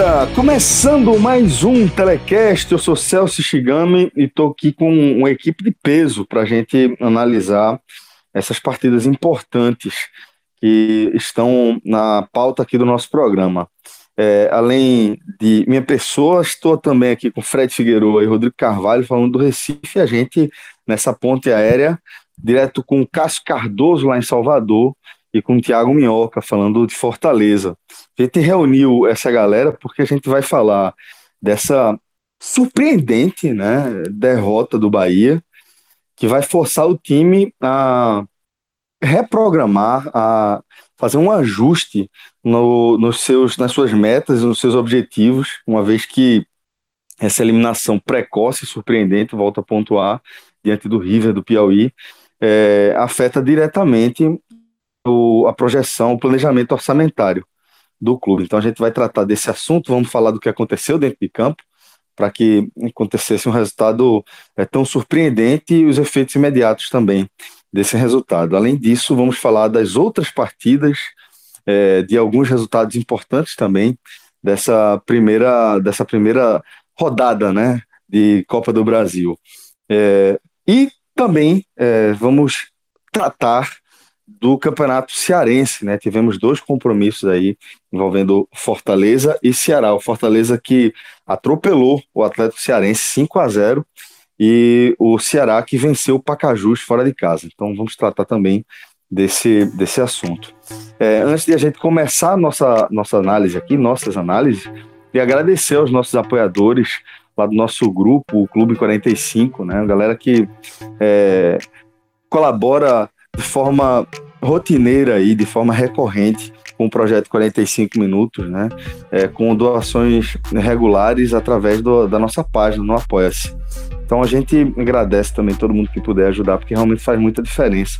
Galera, começando mais um Telecast, eu sou Celso Shigami e estou aqui com uma equipe de peso para a gente analisar essas partidas importantes que estão na pauta aqui do nosso programa. É, além de minha pessoa, estou também aqui com Fred Figueiredo e Rodrigo Carvalho falando do Recife, a gente nessa ponte aérea, direto com Cássio Cardoso lá em Salvador, e com o Tiago Minhoca falando de Fortaleza. A gente reuniu essa galera porque a gente vai falar dessa surpreendente né, derrota do Bahia, que vai forçar o time a reprogramar, a fazer um ajuste no, nos seus, nas suas metas nos seus objetivos, uma vez que essa eliminação precoce e surpreendente, volta a pontuar, diante do River do Piauí, é, afeta diretamente o, a projeção, o planejamento orçamentário do clube. Então a gente vai tratar desse assunto, vamos falar do que aconteceu dentro de campo, para que acontecesse um resultado é, tão surpreendente e os efeitos imediatos também desse resultado. Além disso, vamos falar das outras partidas, é, de alguns resultados importantes também dessa primeira, dessa primeira rodada né, de Copa do Brasil. É, e também vamos tratar do Campeonato Cearense, né? Tivemos dois compromissos aí envolvendo Fortaleza e Ceará. O Fortaleza que atropelou o Atlético Cearense 5 a 0 e o Ceará que venceu o Pacajus fora de casa. Então vamos tratar também desse, desse assunto. É, antes de a gente começar a nossa, nossa análise aqui, nossas análises, e agradecer aos nossos apoiadores lá do nosso grupo, o Clube 45, né? A galera que é, colabora de forma rotineira e de forma recorrente com o projeto 45 minutos, né? É, com doações regulares através do, da nossa página no Apoia-se. Então a gente agradece também todo mundo que puder ajudar, porque realmente faz muita diferença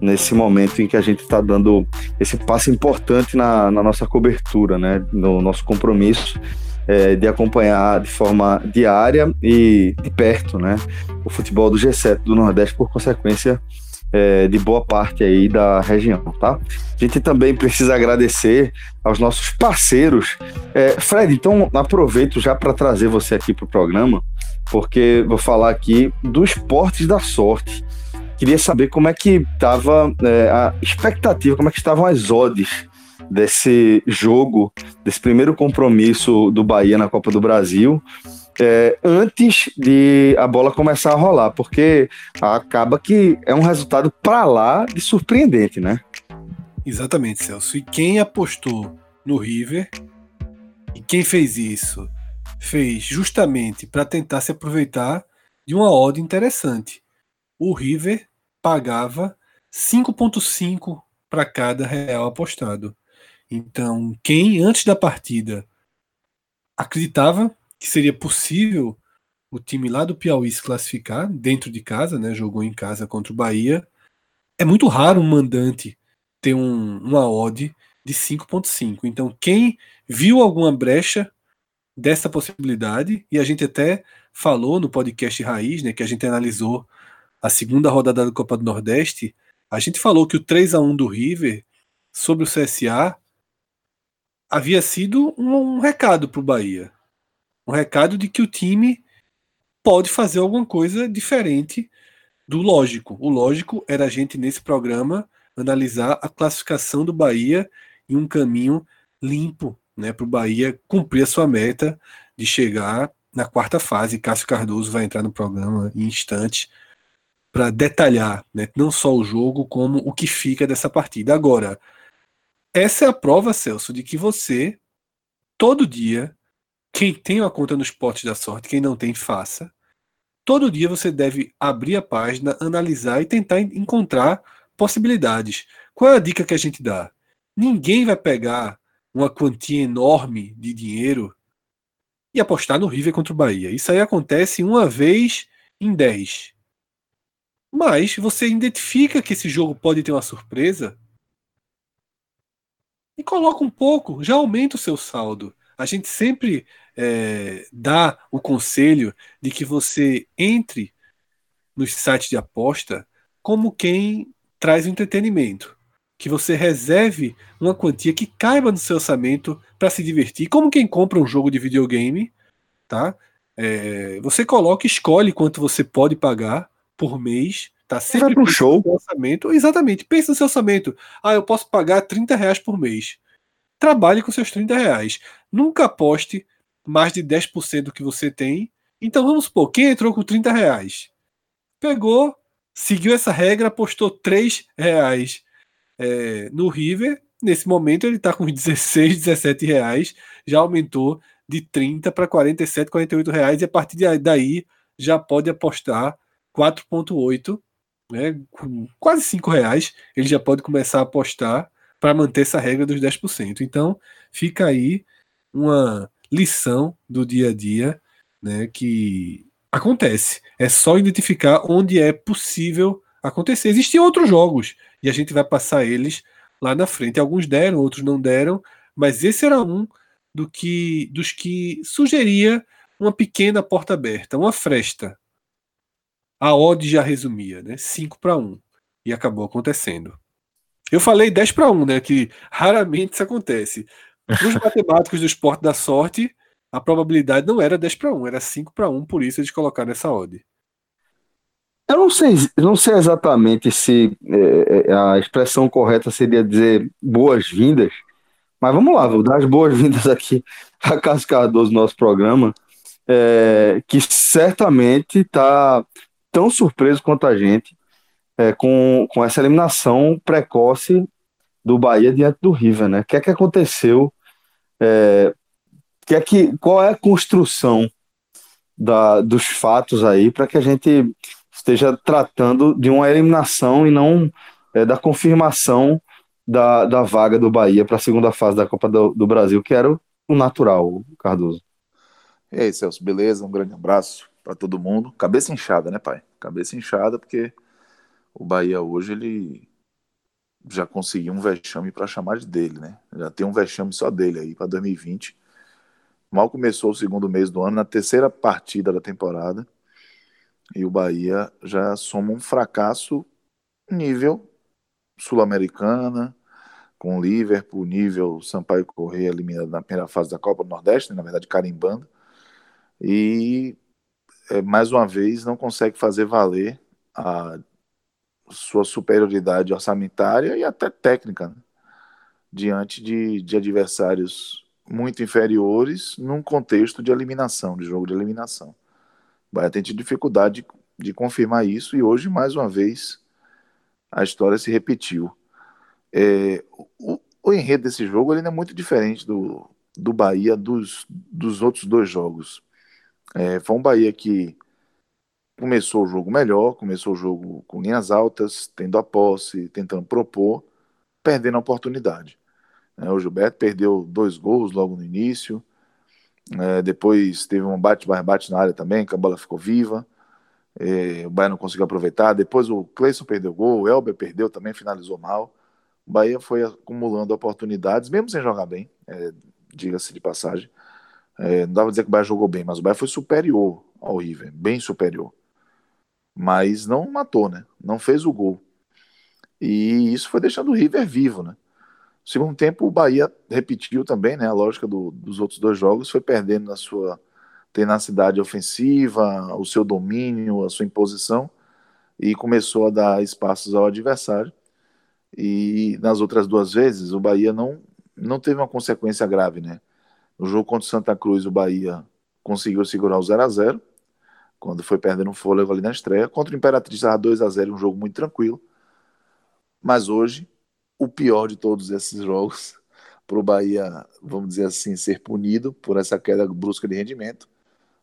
nesse momento em que a gente está dando esse passo importante na, na, nossa cobertura, né? No nosso compromisso é, de acompanhar de forma diária e de perto, né? O futebol do G7 do Nordeste, por consequência é, de boa parte aí da região, tá? A gente também precisa agradecer aos nossos parceiros. É, Fred, então aproveito já para trazer você aqui para o programa, porque vou falar aqui do Esportes da Sorte. Queria saber como é que estava é, a expectativa, como é que estavam as odds desse jogo, desse primeiro compromisso do Bahia na Copa do Brasil é, antes de a bola começar a rolar, porque acaba que é um resultado para lá de surpreendente, né? Exatamente, Celso. E quem apostou no River e quem fez isso fez justamente para tentar se aproveitar de uma odd interessante. O River pagava 5,5 para cada real apostado. Então, quem antes da partida acreditava que seria possível o time lá do Piauí se classificar dentro de casa, né? Jogou em casa contra o Bahia. É muito raro um mandante ter um, uma odd de 5.5. Então, quem viu alguma brecha dessa possibilidade, e a gente até falou no podcast Raiz, né, que a gente analisou a segunda rodada da Copa do Nordeste, a gente falou que o 3 a 1 do River sobre o CSA havia sido um, um recado para o Bahia um recado de que o time pode fazer alguma coisa diferente do lógico. O lógico era a gente, nesse programa, analisar a classificação do Bahia em um caminho limpo né, para o Bahia cumprir a sua meta de chegar na quarta fase. Cássio Cardoso vai entrar no programa em instantes para detalhar, né, não só o jogo, como o que fica dessa partida. Agora, essa é a prova, Celso, de que você, todo dia, quem tem uma conta no esporte da sorte, quem não tem, faça. Todo dia você deve abrir a página, analisar e tentar encontrar possibilidades. Qual é a dica que a gente dá? Ninguém vai pegar uma quantia enorme de dinheiro e apostar no River contra o Bahia. Isso aí acontece uma vez em 10. Mas você identifica que esse jogo pode ter uma surpresa e coloca um pouco, já aumenta o seu saldo. A gente sempre é, dá o conselho de que você entre nos sites de aposta como quem traz o entretenimento que você reserve uma quantia que caiba no seu orçamento para se divertir, como quem compra um jogo de videogame, tá? É, você coloca, escolhe quanto você pode pagar por mês, tá? Sempre para um show. orçamento, exatamente. Pensa no seu orçamento. Ah, eu posso pagar 30 reais por mês. Trabalhe com seus 30 reais. Nunca aposte mais de 10% do que você tem. Então vamos supor, quem entrou com 30 reais? Pegou, seguiu essa regra, apostou 3 reais é, no River, nesse momento ele está com 16, 17 reais, já aumentou de 30 para 47, 48 reais, e a partir daí já pode apostar 4,8, né, com quase 5 reais, ele já pode começar a apostar para manter essa regra dos 10%. Então, fica aí uma lição do dia a dia né, que acontece. É só identificar onde é possível acontecer. Existem outros jogos e a gente vai passar eles lá na frente. Alguns deram, outros não deram, mas esse era um do que dos que sugeria uma pequena porta aberta, uma fresta. A odd já resumia, né? 5 para 1 e acabou acontecendo. Eu falei 10 para 1, né, que raramente isso acontece. Os matemáticos do esporte da sorte, a probabilidade não era 10 para 1, era 5 para 1, por isso eles colocaram essa odd. Eu não sei, não sei exatamente se é, é, a expressão correta seria dizer boas-vindas, mas vamos lá, vou dar as boas-vindas aqui a Carlos Cardoso, nosso programa, é, que certamente está tão surpreso quanto a gente é, com, com essa eliminação precoce do Bahia diante do River, né? O que é que aconteceu? É, que é que, qual é a construção da, dos fatos aí para que a gente esteja tratando de uma eliminação e não é, da confirmação da, da vaga do Bahia para a segunda fase da Copa do, do, Brasil, que era o natural, Cardoso. E aí, Celso, beleza? Um grande abraço para todo mundo. Cabeça inchada, né, pai? Cabeça inchada, porque o Bahia hoje ele já conseguiu um vexame para chamar de dele, né? Já tem um vexame só dele aí para 2020. Mal começou o segundo mês do ano, na terceira partida da temporada, e o Bahia já soma um fracasso nível sul-americana, com o Liverpool, nível Sampaio Correia eliminado na primeira fase da Copa do Nordeste, né, na verdade carimbando, e é, mais uma vez não consegue fazer valer a sua superioridade orçamentária e até técnica né, diante de, de adversários muito inferiores num contexto de eliminação, de jogo de eliminação. O Bahia tem tido dificuldade de, de confirmar isso e hoje, mais uma vez, a história se repetiu. É, o, o, enredo desse jogo ele é muito diferente do, do Bahia dos, dos outros dois jogos. É, foi um Bahia que começou o jogo melhor, começou o jogo com linhas altas, tendo a posse, tentando propor, perdendo a oportunidade. É, o Gilberto perdeu dois gols logo no início, é, depois teve um bate-bate na área também, que a bola ficou viva. É, o Bahia não conseguiu aproveitar. Depois o Cleison perdeu gol, o Elber perdeu também, finalizou mal. O Bahia foi acumulando oportunidades, mesmo sem jogar bem, é, diga-se de passagem. É, não dava pra dizer que o Bahia jogou bem, mas o Bahia foi superior ao River, bem superior. Mas não matou, né? Não fez o gol. E isso foi deixando o River vivo, né? Segundo tempo, o Bahia repetiu também, né? A lógica do, dos outros dois jogos foi perdendo na sua tenacidade ofensiva, o seu domínio, a sua imposição e começou a dar espaços ao adversário. E nas outras duas vezes, o Bahia não, não teve uma consequência grave, né? No jogo contra o Santa Cruz, o Bahia conseguiu segurar o 0 a 0 quando foi perdendo um fôlego ali na estreia. Contra o Imperatriz estava 2 a 0 um jogo muito tranquilo. Mas hoje, o pior de todos esses jogos, para o Bahia, vamos dizer assim, ser punido por essa queda brusca de rendimento,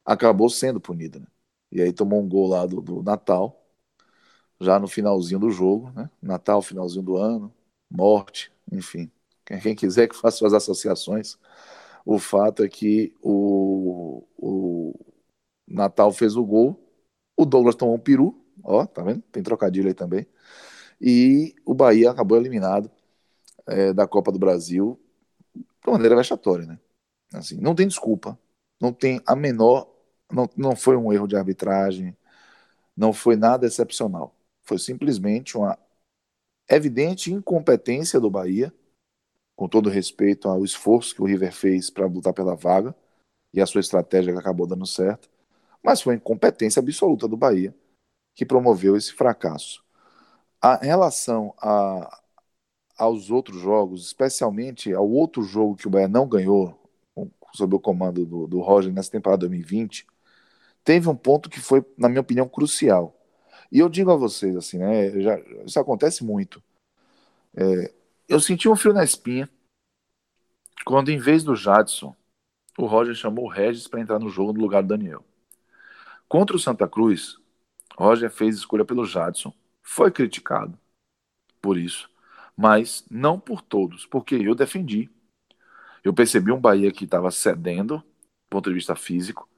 acabou sendo punido. Né? E aí tomou um gol lá do, do Natal, já no finalzinho do jogo, né? Natal, finalzinho do ano, morte, enfim. Quem quiser que faça suas associações, o fato é que o, o Natal fez o gol, o Douglas tomou um peru, ó, tá vendo? Tem trocadilho aí também. E o Bahia acabou eliminado é, da Copa do Brasil de maneira vexatória, né? Assim, não tem desculpa, não tem a menor, não, não foi um erro de arbitragem, não foi nada excepcional. Foi simplesmente uma evidente incompetência do Bahia, com todo respeito ao esforço que o River fez para lutar pela vaga e a sua estratégia que acabou dando certo, mas foi a incompetência absoluta do Bahia que promoveu esse fracasso. A, relação a, aos outros jogos, especialmente ao outro jogo que o Bahia não ganhou, sob o comando do, do Roger nessa temporada 2020, teve um ponto que foi, na minha opinião, crucial. E eu digo a vocês, assim, né? Já, isso acontece muito. É, eu senti um frio na espinha quando, em vez do Jadson, o Roger chamou o Regis para entrar no jogo no lugar do Daniel. Contra o Santa Cruz, Roger fez escolha pelo Jadson, foi criticado por isso, mas não por todos, porque eu defendi. Eu percebi um Bahia que estava cedendo, do ponto de vista físico,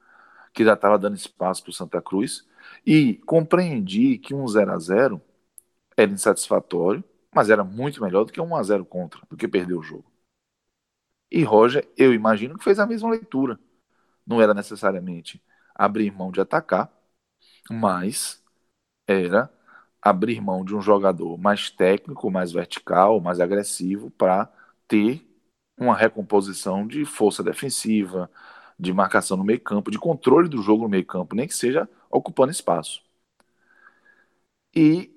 que já estava dando espaço para o Santa Cruz, e compreendi que um 0 a 0 era insatisfatório, mas era muito melhor do que um 1 a 0 contra, do que perder o jogo. E Roger, eu imagino que fez a mesma leitura. Não era necessariamente abrir mão de atacar, mas era abrir mão de um jogador mais técnico, mais vertical, mais agressivo para ter uma recomposição de força defensiva, de marcação no meio-campo, de controle do jogo no meio-campo, nem que seja ocupando espaço. E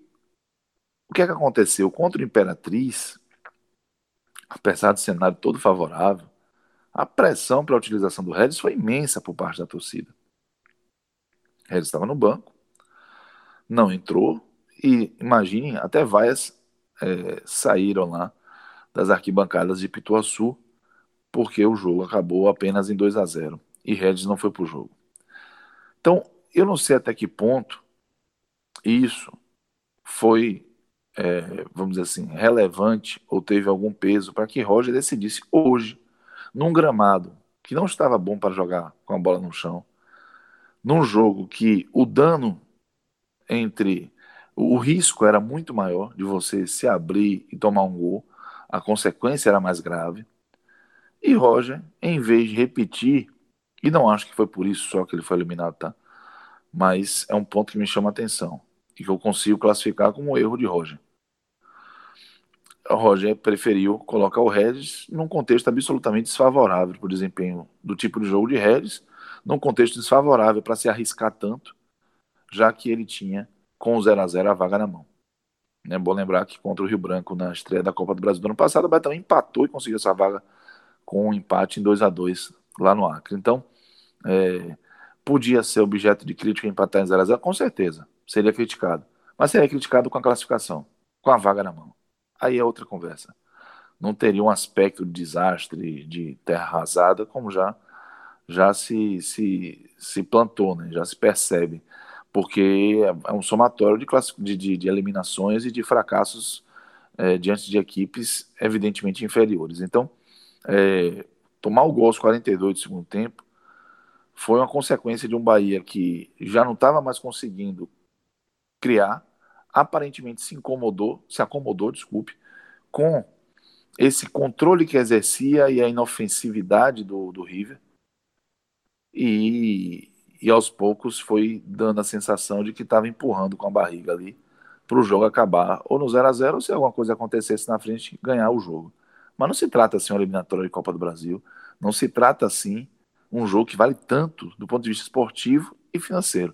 o que é que aconteceu contra o Imperatriz? Apesar do cenário todo favorável, a pressão para a utilização do Regis foi imensa por parte da torcida. Regis estava no banco, não entrou, e imagine, até vaias é, saíram lá das arquibancadas de Pituaçu, porque o jogo acabou apenas em 2 a 0 e Regis não foi para o jogo. Então, eu não sei até que ponto isso foi, é, vamos dizer assim, relevante ou teve algum peso para que Roger decidisse hoje, num gramado que não estava bom para jogar com a bola no chão, num jogo que o dano entre o risco era muito maior de você se abrir e tomar um gol, a consequência era mais grave. E Roger, em vez de repetir, e não acho que foi por isso só que ele foi eliminado, tá? Mas é um ponto que me chama a atenção e que eu consigo classificar como um erro de Roger. O Roger preferiu colocar o Regis num contexto absolutamente desfavorável para o desempenho do tipo de jogo de Regis num contexto desfavorável para se arriscar tanto, já que ele tinha, com o 0 a 0 a vaga na mão. É bom lembrar que contra o Rio Branco, na estreia da Copa do Brasil do ano passado, o Betão empatou e conseguiu essa vaga com um empate em 2 a 2 lá no Acre. Então, é, podia ser objeto de crítica empatar em 0 a 0 com certeza, seria criticado. Mas seria criticado com a classificação, com a vaga na mão. Aí é outra conversa. Não teria um aspecto de desastre, de terra arrasada, como já já se, se, se plantou, né? já se percebe, porque é um somatório de, de, de eliminações e de fracassos é, diante de equipes evidentemente inferiores. Então, é, tomar o gol aos 42 do segundo tempo foi uma consequência de um Bahia que já não estava mais conseguindo criar, aparentemente se incomodou, se acomodou, desculpe, com esse controle que exercia e a inofensividade do, do River e, e aos poucos foi dando a sensação de que estava empurrando com a barriga ali para o jogo acabar ou no 0 a 0 ou se alguma coisa acontecesse na frente ganhar o jogo. Mas não se trata assim uma eliminatória de Copa do Brasil, não se trata assim um jogo que vale tanto do ponto de vista esportivo e financeiro.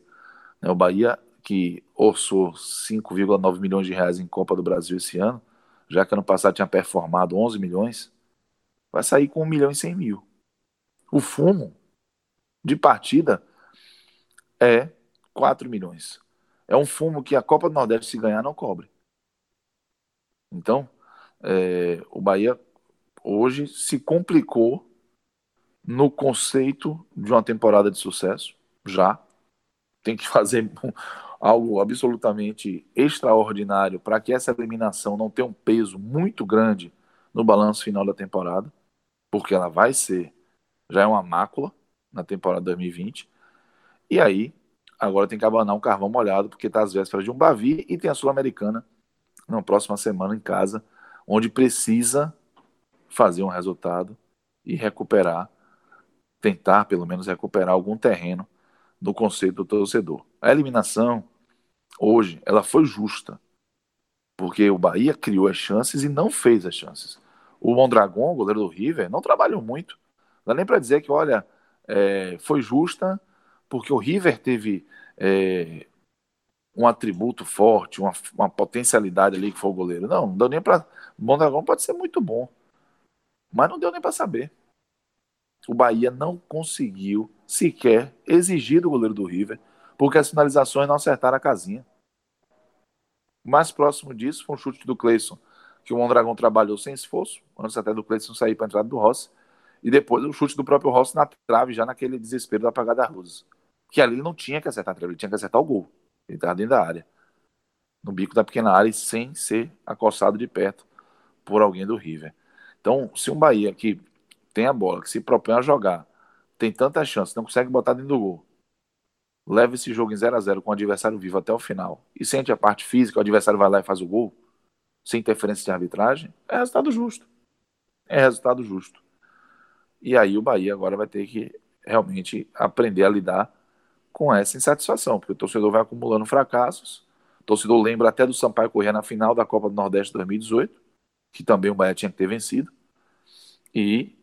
Né, o Bahia que orçou 5,9 milhões de reais em Copa do Brasil esse ano, já que ano passado tinha performado 11 milhões, vai sair com 1 milhão e 100 mil. O fumo de partida é 4 milhões. É um fumo que a Copa do Nordeste, se ganhar, não cobre. Então, é, o Bahia hoje se complicou no conceito de uma temporada de sucesso, já. Tem que fazer algo absolutamente extraordinário para que essa eliminação não tenha um peso muito grande no balanço final da temporada, porque ela vai ser, já é uma mácula na temporada 2020. E aí, agora tem que abanar um carvão molhado, porque está às vésperas de um Bavi e tem a Sul-Americana na próxima semana em casa, onde precisa fazer um resultado e recuperar, tentar pelo menos recuperar algum terreno no conceito do torcedor. A eliminação, hoje, ela foi justa, porque o Bahia criou as chances e não fez as chances. O Mondragon, goleiro do River, não trabalhou muito. Não dá nem para dizer que, olha, é, foi justa, porque o River teve é, um atributo forte, uma, uma, potencialidade ali que foi o goleiro. Não, não deu nem para. O Mondragão pode ser muito bom, mas não deu nem para saber. O Bahia não conseguiu sequer exigir do goleiro do River, porque as finalizações não acertaram a casinha. Mais próximo disso foi um chute do Cleison, que o Mondragão trabalhou sem esforço, antes até do Cleison sair para a entrada do Rossi, e depois o chute do próprio Rossi na trave, já naquele desespero da apagada da Rosas. Que ali ele não tinha que acertar a trave, ele tinha que acertar o gol. Ele estava dentro da área. No bico da pequena área, sem ser acossado de perto por alguém do River. Então, se um Bahia que tem a bola, que se propõe a jogar, tem tanta chance, não consegue botar dentro do gol, leva esse jogo em 0 a 0 com o adversário vivo até o final e sente a parte física, o adversário vai lá e faz o gol, sem interferência de arbitragem, é resultado justo. É resultado justo. E aí o Bahia agora vai ter que realmente aprender a lidar com essa insatisfação, porque o torcedor vai acumulando fracassos. O torcedor lembra até do Sampaio Corrêa na final da Copa do Nordeste 2018, que também o Bahia tinha que ter vencido. E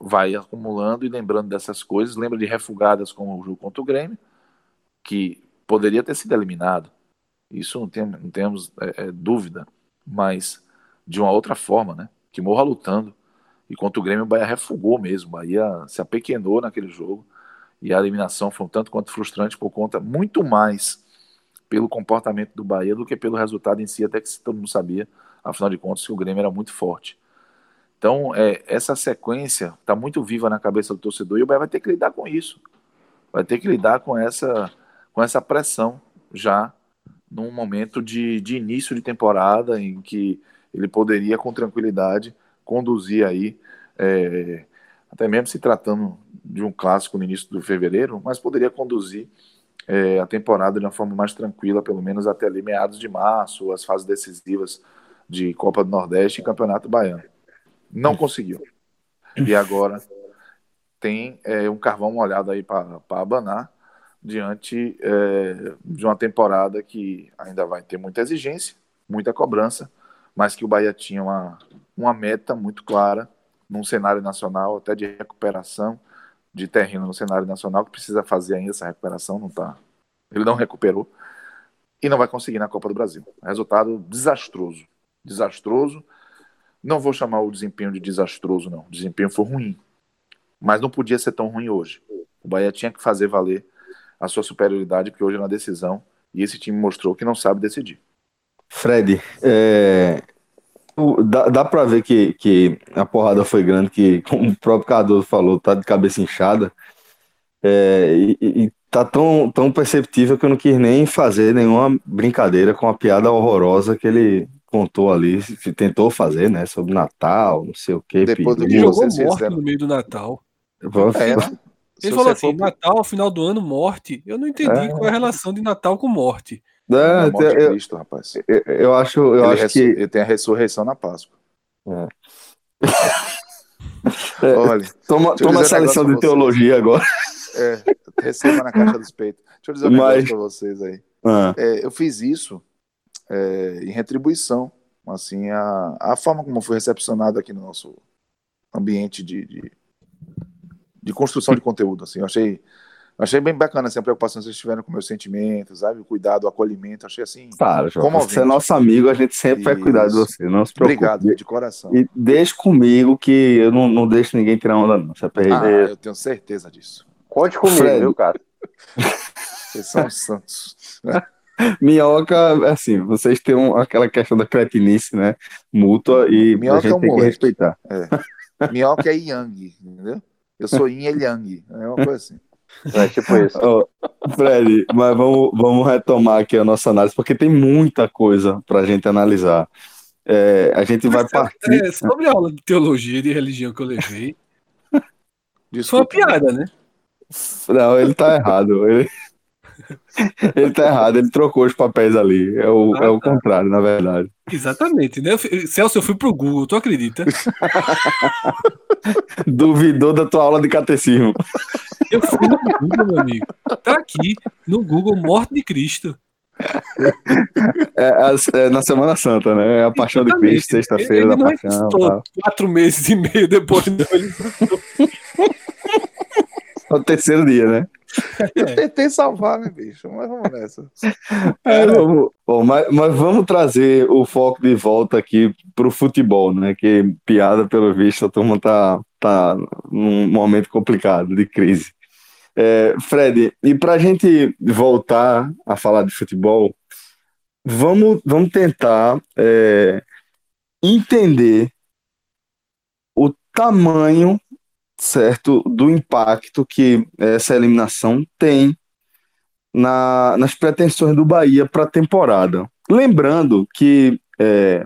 vai acumulando e lembrando dessas coisas, lembra de refugadas como o jogo contra o Grêmio, que poderia ter sido eliminado. Isso não, tem, não temos é, é, dúvida, mas de uma outra forma, né? Que morra lutando. E contra o Grêmio, o Bahia refugou mesmo. O Bahia se apequenou naquele jogo. E a eliminação foi um tanto quanto frustrante por conta muito mais pelo comportamento do Bahia do que pelo resultado em si, até que todo mundo sabia, afinal de contas, que o Grêmio era muito forte. Então, é, essa sequência está muito viva na cabeça do torcedor e o Bahia vai ter que lidar com isso. Vai ter que lidar com essa, com essa pressão já num momento de, de início de temporada em que ele poderia, com tranquilidade, conduzir aí, é, até mesmo se tratando de um clássico no início do fevereiro, mas poderia conduzir é, a temporada de uma forma mais tranquila, pelo menos até ali meados de março, as fases decisivas de Copa do Nordeste e Campeonato Baiano. Não conseguiu. E agora tem é, um carvão molhado aí para abanar diante é, de uma temporada que ainda vai ter muita exigência, muita cobrança, mas que o Bahia tinha uma, uma meta muito clara num cenário nacional, até de recuperação de terreno no cenário nacional, que precisa fazer ainda essa recuperação, não tá. Ele não recuperou e não vai conseguir na Copa do Brasil. Resultado desastroso. Desastroso. Não vou chamar o desempenho de desastroso, não. O desempenho foi ruim. Mas não podia ser tão ruim hoje. O Bahia tinha que fazer valer a sua superioridade, porque hoje é na decisão, e esse time mostrou que não sabe decidir. Fred, é, dá, dá para ver que, que a porrada foi grande, que, como o próprio Cardoso falou, tá de cabeça inchada. É, e, e tá tão, tão perceptível que eu não quis nem fazer nenhuma brincadeira com a piada horrorosa que ele contou ali, tentou fazer, né? Sobre Natal, não sei o que. Depois do ele jogou morte no meio do Natal. É? Ele falou assim: for... Natal, final do ano, morte. Eu não entendi é. qual é a relação de Natal com morte. É, é morte eu, Cristo, rapaz. Eu, eu acho, eu ele acho que. Ele tem a ressurreição na Páscoa. É. é Olha, toma, toma essa lição de teologia agora. É, receba na caixa dos peitos. Deixa eu dizer um Mas... negócio pra vocês aí. Ah. É, eu fiz isso em retribuição, assim, a, a forma como foi recepcionado aqui no nosso ambiente de, de, de construção de conteúdo, assim, eu achei Achei bem bacana assim, a preocupação que vocês tiveram com meus sentimentos, sabe? O cuidado, o acolhimento. Achei assim. Claro, João. Você é nosso amigo, a gente sempre Isso. vai cuidar de você. Não se preocupe. Obrigado, de coração. E deixe comigo que eu não, não deixo ninguém tirar onda, não. Você ah, eu tenho certeza disso. Conte comigo, Fred. viu, cara? Vocês são santos. Minhoca, assim, vocês têm um, aquela questão da cretinice, né? Mútua e Minhoca a gente é um tem que respeitar. É. Minhoca é Yang, entendeu? Eu sou Yin, ele Yang. É uma coisa assim. É tipo isso. Ó, Fred, mas vamos, vamos retomar aqui a nossa análise, porque tem muita coisa para a gente analisar. É, a gente vai Mas, partir. é, sobre a aula de teologia e de religião que eu levei, foi uma piada, né? Não, ele tá errado. Ele... ele tá errado, ele trocou os papéis ali. É o, Ah, é o tá. contrário, na verdade. Exatamente, né? Eu Celso, eu fui pro Google, tu acredita? Duvidou da tua aula de catecismo. Eu fui no Google, meu amigo. Tá aqui, no Google, Morte de Cristo. É, as- é na Semana Santa, né? É a Paixão de. Cristo, sexta-feira da não Paixão. Tá. quatro meses e meio depois. Não. Ele... É o terceiro dia, né? Eu tentei salvar, né, bicho? Mas vamos nessa. É, vamos, bom, mas, mas vamos trazer o foco de volta aqui pro futebol, né? Que piada, pelo visto, a turma tá, tá num momento complicado de crise. É, Fred, e para a gente voltar a falar de futebol, vamos, vamos tentar é, entender o tamanho, certo, do impacto que essa eliminação tem na- nas pretensões do Bahia para a temporada. Lembrando que é,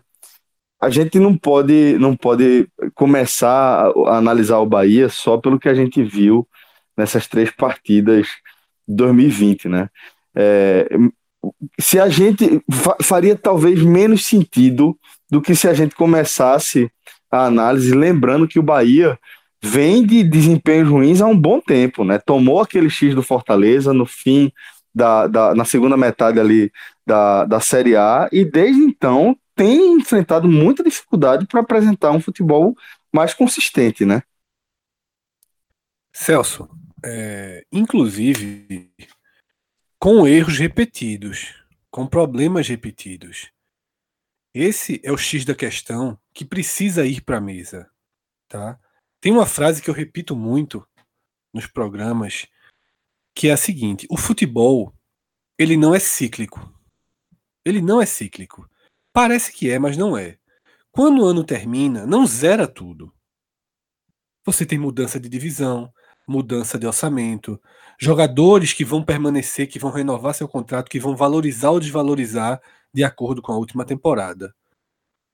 a gente não pode, não pode começar a, analisar o Bahia só pelo que a gente viu nessas três partidas de 2020, né? É, se a gente fa- faria talvez menos sentido do que se a gente começasse a análise lembrando que o Bahia vem de desempenhos ruins há um bom tempo, né? Tomou aquele X do Fortaleza no fim da, da- na segunda metade ali da, da Série A e desde então tem enfrentado muita dificuldade para apresentar um futebol mais consistente, né? Celso, é, inclusive com erros repetidos, com problemas repetidos. Esse é o X da questão que precisa ir para a mesa, tá? Tem uma frase que eu repito muito nos programas, que é a seguinte: o futebol ele não é cíclico. Ele não é cíclico. Parece que é, mas não é. Quando o ano termina, não zera tudo. Você tem mudança de divisão, mudança de orçamento, jogadores que vão permanecer, que vão renovar seu contrato, que vão valorizar ou desvalorizar de acordo com a última temporada.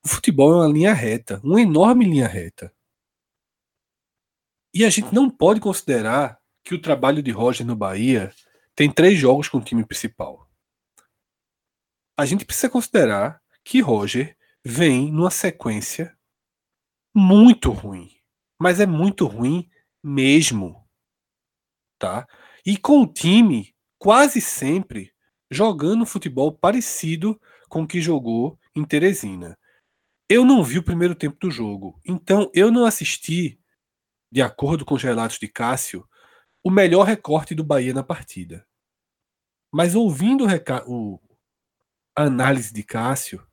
O futebol é uma linha reta, uma enorme linha reta. E a gente não pode considerar que o trabalho de Roger no Bahia tem três jogos com o time principal. A gente precisa considerar que Roger vem numa sequência muito ruim. Mas é muito ruim mesmo. Tá? E com o time quase sempre jogando futebol parecido com o que jogou em Teresina. Eu não vi o primeiro tempo do jogo, então eu não assisti, de acordo com os relatos de Cássio, o melhor recorte do Bahia na partida. Mas ouvindo o, a análise de Cássio,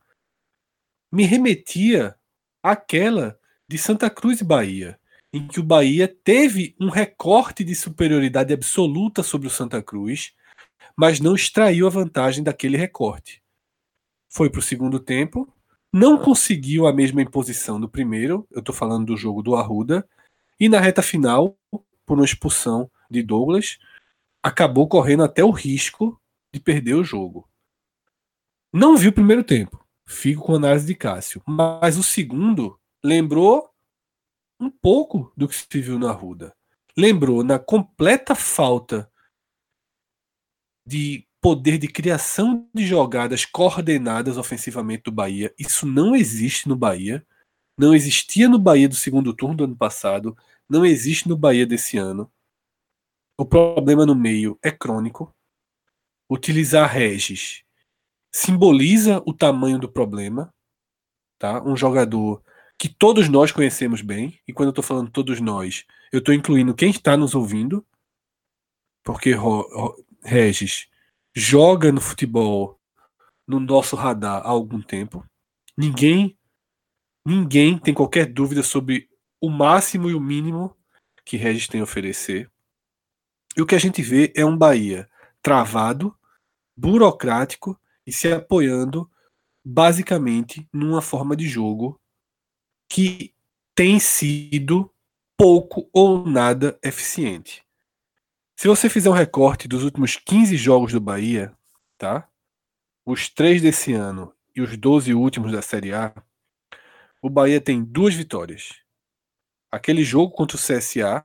me remetia àquela de Santa Cruz e Bahia, em que o Bahia teve um recorte de superioridade absoluta sobre o Santa Cruz, mas não extraiu a vantagem daquele recorte. Foi para o segundo tempo, não conseguiu a mesma imposição do primeiro, eu estou falando do jogo do Arruda, e na reta final, por uma expulsão de Douglas, acabou correndo até o risco de perder o jogo. Não vi o primeiro tempo, fico com a análise de Cássio, mas o segundo lembrou um pouco do que se viu na Arruda. Lembrou na completa falta de poder de criação de jogadas coordenadas ofensivamente do Bahia. Isso não existe no Bahia. Não existia no Bahia do segundo turno do ano passado. Não existe no Bahia desse ano. O problema no meio é crônico. Utilizar Regis simboliza o tamanho do problema. Tá? Um jogador que todos nós conhecemos bem, e quando eu estou falando todos nós, eu estou incluindo quem está nos ouvindo, porque Regis joga no futebol no nosso radar há algum tempo. Ninguém, ninguém tem qualquer dúvida sobre o máximo e o mínimo que Regis tem a oferecer. E o que a gente vê é um Bahia travado, burocrático e se apoiando basicamente numa forma de jogo que tem sido pouco ou nada eficiente. Se você fizer um recorte dos últimos 15 jogos do Bahia, tá? Os três desse ano e os 12 últimos da Série A, o Bahia tem duas vitórias. Aquele jogo contra o CSA,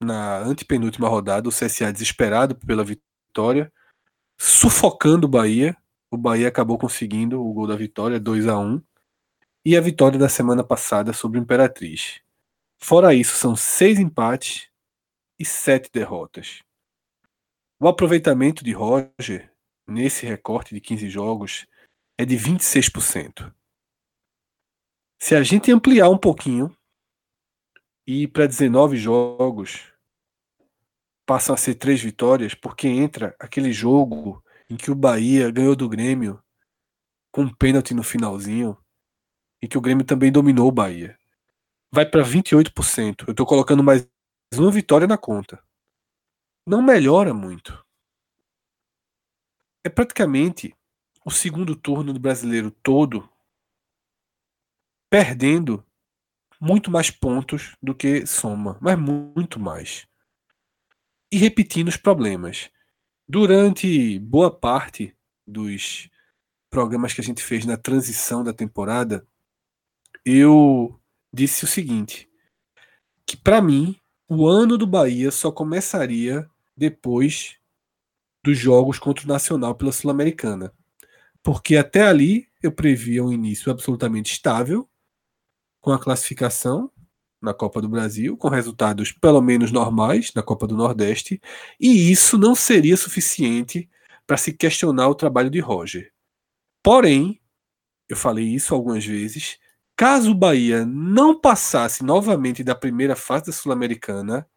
na antepenúltima rodada, o CSA desesperado pela vitória, sufocando o Bahia. O Bahia acabou conseguindo o gol da vitória, 2 a 1 E a vitória da semana passada sobre o Imperatriz. Fora isso, são seis empates e sete derrotas. O aproveitamento de Roger nesse recorte de 15 jogos é de 26%. Se a gente ampliar um pouquinho e para 19 jogos passam a ser três vitórias, porque entra aquele jogo em que o Bahia ganhou do Grêmio com um pênalti no finalzinho, e que o Grêmio também dominou o Bahia. Vai para 28%. Eu estou colocando mais uma vitória na conta. Não melhora muito. É praticamente o segundo turno do brasileiro todo perdendo muito mais pontos do que soma, mas muito mais. E repetindo os problemas. Durante boa parte dos programas que a gente fez na transição da temporada, eu disse o seguinte: que para mim o ano do Bahia só começaria depois dos jogos contra o Nacional pela Sul-Americana. Porque até ali eu previa um início absolutamente estável, com a classificação na Copa do Brasil, com resultados pelo menos normais na Copa do Nordeste, e isso não seria suficiente para se questionar o trabalho de Roger. Porém, eu falei isso algumas vezes, caso o Bahia não passasse novamente da primeira fase da Sul-Americana,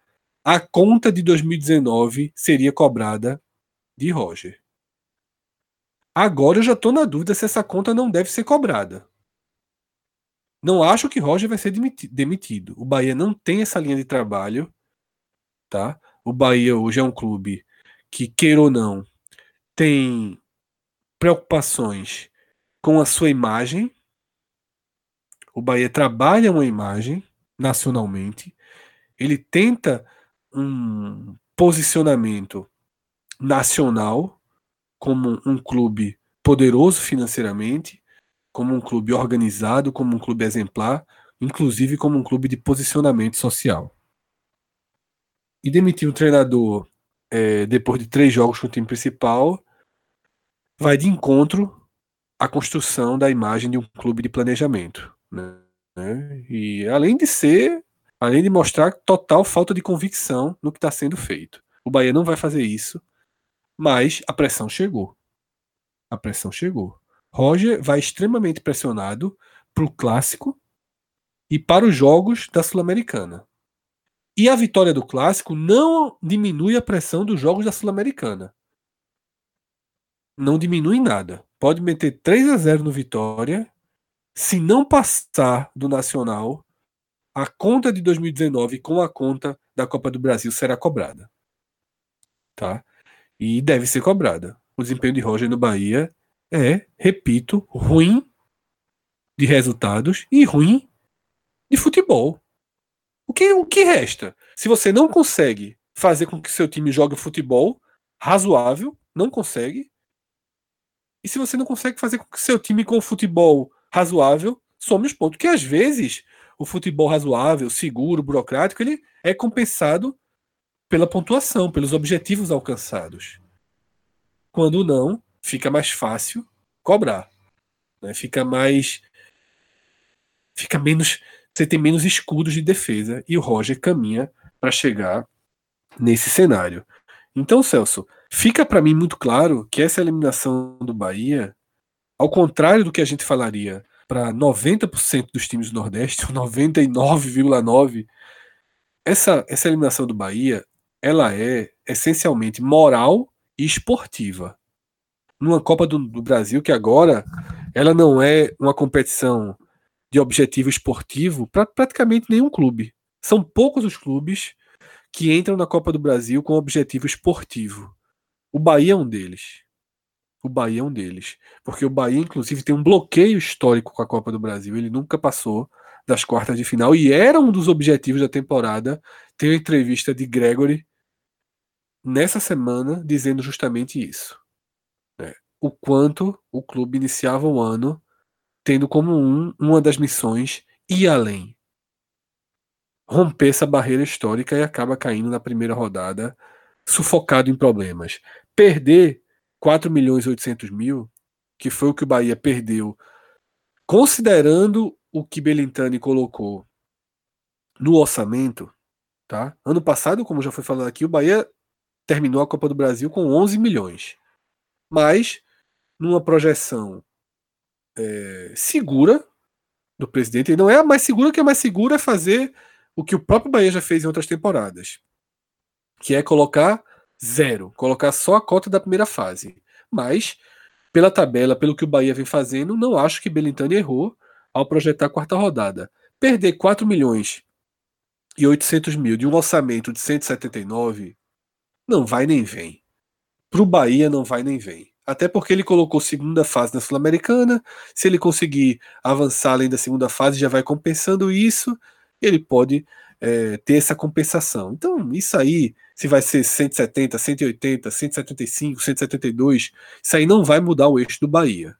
a conta de 2019 seria cobrada de Roger. Agora eu já estou na dúvida se essa conta não deve ser cobrada. Não acho que Roger vai ser demitido. O Bahia não tem essa linha de trabalho, tá? O Bahia hoje é um clube que, queira ou não, tem preocupações com a sua imagem. O Bahia trabalha uma imagem nacionalmente. Ele tenta um posicionamento nacional como um clube poderoso financeiramente como um clube organizado, como um clube exemplar, inclusive como um clube de posicionamento social. E demitir o treinador é, depois de três jogos com o time principal vai de encontro à construção da imagem de um clube de planejamento. Né? E além de ser, além de mostrar total falta de convicção no que está sendo feito. O Bahia não vai fazer isso, mas a pressão chegou. A pressão chegou. Roger vai extremamente pressionado para o clássico e para os jogos da Sul-Americana. E a vitória do clássico não diminui a pressão dos jogos da Sul-Americana. Não diminui nada. Pode meter 3 a 0 no Vitória. Se não passar do Nacional, a conta de 2019 com a conta da Copa do Brasil será cobrada. Tá? E deve ser cobrada. O desempenho de Roger no Bahia é, repito, ruim de resultados e ruim de futebol. O que, o que resta? Se você não consegue fazer com que seu time jogue futebol razoável, não consegue. E se você não consegue fazer com que seu time com futebol razoável some os pontos, que às vezes o futebol razoável, seguro, burocrático, ele é compensado pela pontuação, pelos objetivos alcançados. Quando não, fica mais fácil cobrar. Né? Fica mais. Fica menos. Você tem menos escudos de defesa e o Roger caminha para chegar nesse cenário. Então, Celso, fica para mim muito claro que essa eliminação do Bahia, ao contrário do que a gente falaria para 90% dos times do Nordeste, 99,9%, essa, essa eliminação do Bahia, ela é essencialmente moral e esportiva numa Copa do, do, Brasil que agora ela não é uma competição de objetivo esportivo para praticamente nenhum clube. São poucos os clubes que entram na Copa do Brasil com objetivo esportivo. O Bahia é um deles. O Bahia é um deles. Porque o Bahia, inclusive, tem um bloqueio histórico com a Copa do Brasil. Ele nunca passou das quartas de final e era um dos objetivos da temporada. Tem uma entrevista de Gregory nessa semana dizendo justamente isso. Né? O quanto o clube iniciava o ano tendo como um, uma das missões ir além. Romper essa barreira histórica e acaba caindo na primeira rodada, sufocado em problemas. Perder 4 milhões e 800 mil, que foi o que o Bahia perdeu, considerando o que Belintani colocou no orçamento, tá? Ano passado, como já foi falado aqui, o Bahia terminou a Copa do Brasil com 11 milhões. Mas, numa projeção é, segura do presidente, e não é a mais segura, que é mais segura é fazer o que o próprio Bahia já fez em outras temporadas, que é colocar zero, colocar só a cota da primeira fase. Mas, pela tabela, pelo que o Bahia vem fazendo, não acho que Belintani errou ao projetar a quarta rodada. Perder 4 milhões e 800 mil de um orçamento de 179 não vai nem vem. Para o Bahia não vai nem vem. Até porque ele colocou segunda fase na Sul-Americana. Se ele conseguir avançar além da segunda fase, já vai compensando isso. Ele pode é, ter essa compensação. Então, isso aí, se vai ser 170, 180, 175, 172, isso aí não vai mudar o eixo do Bahia.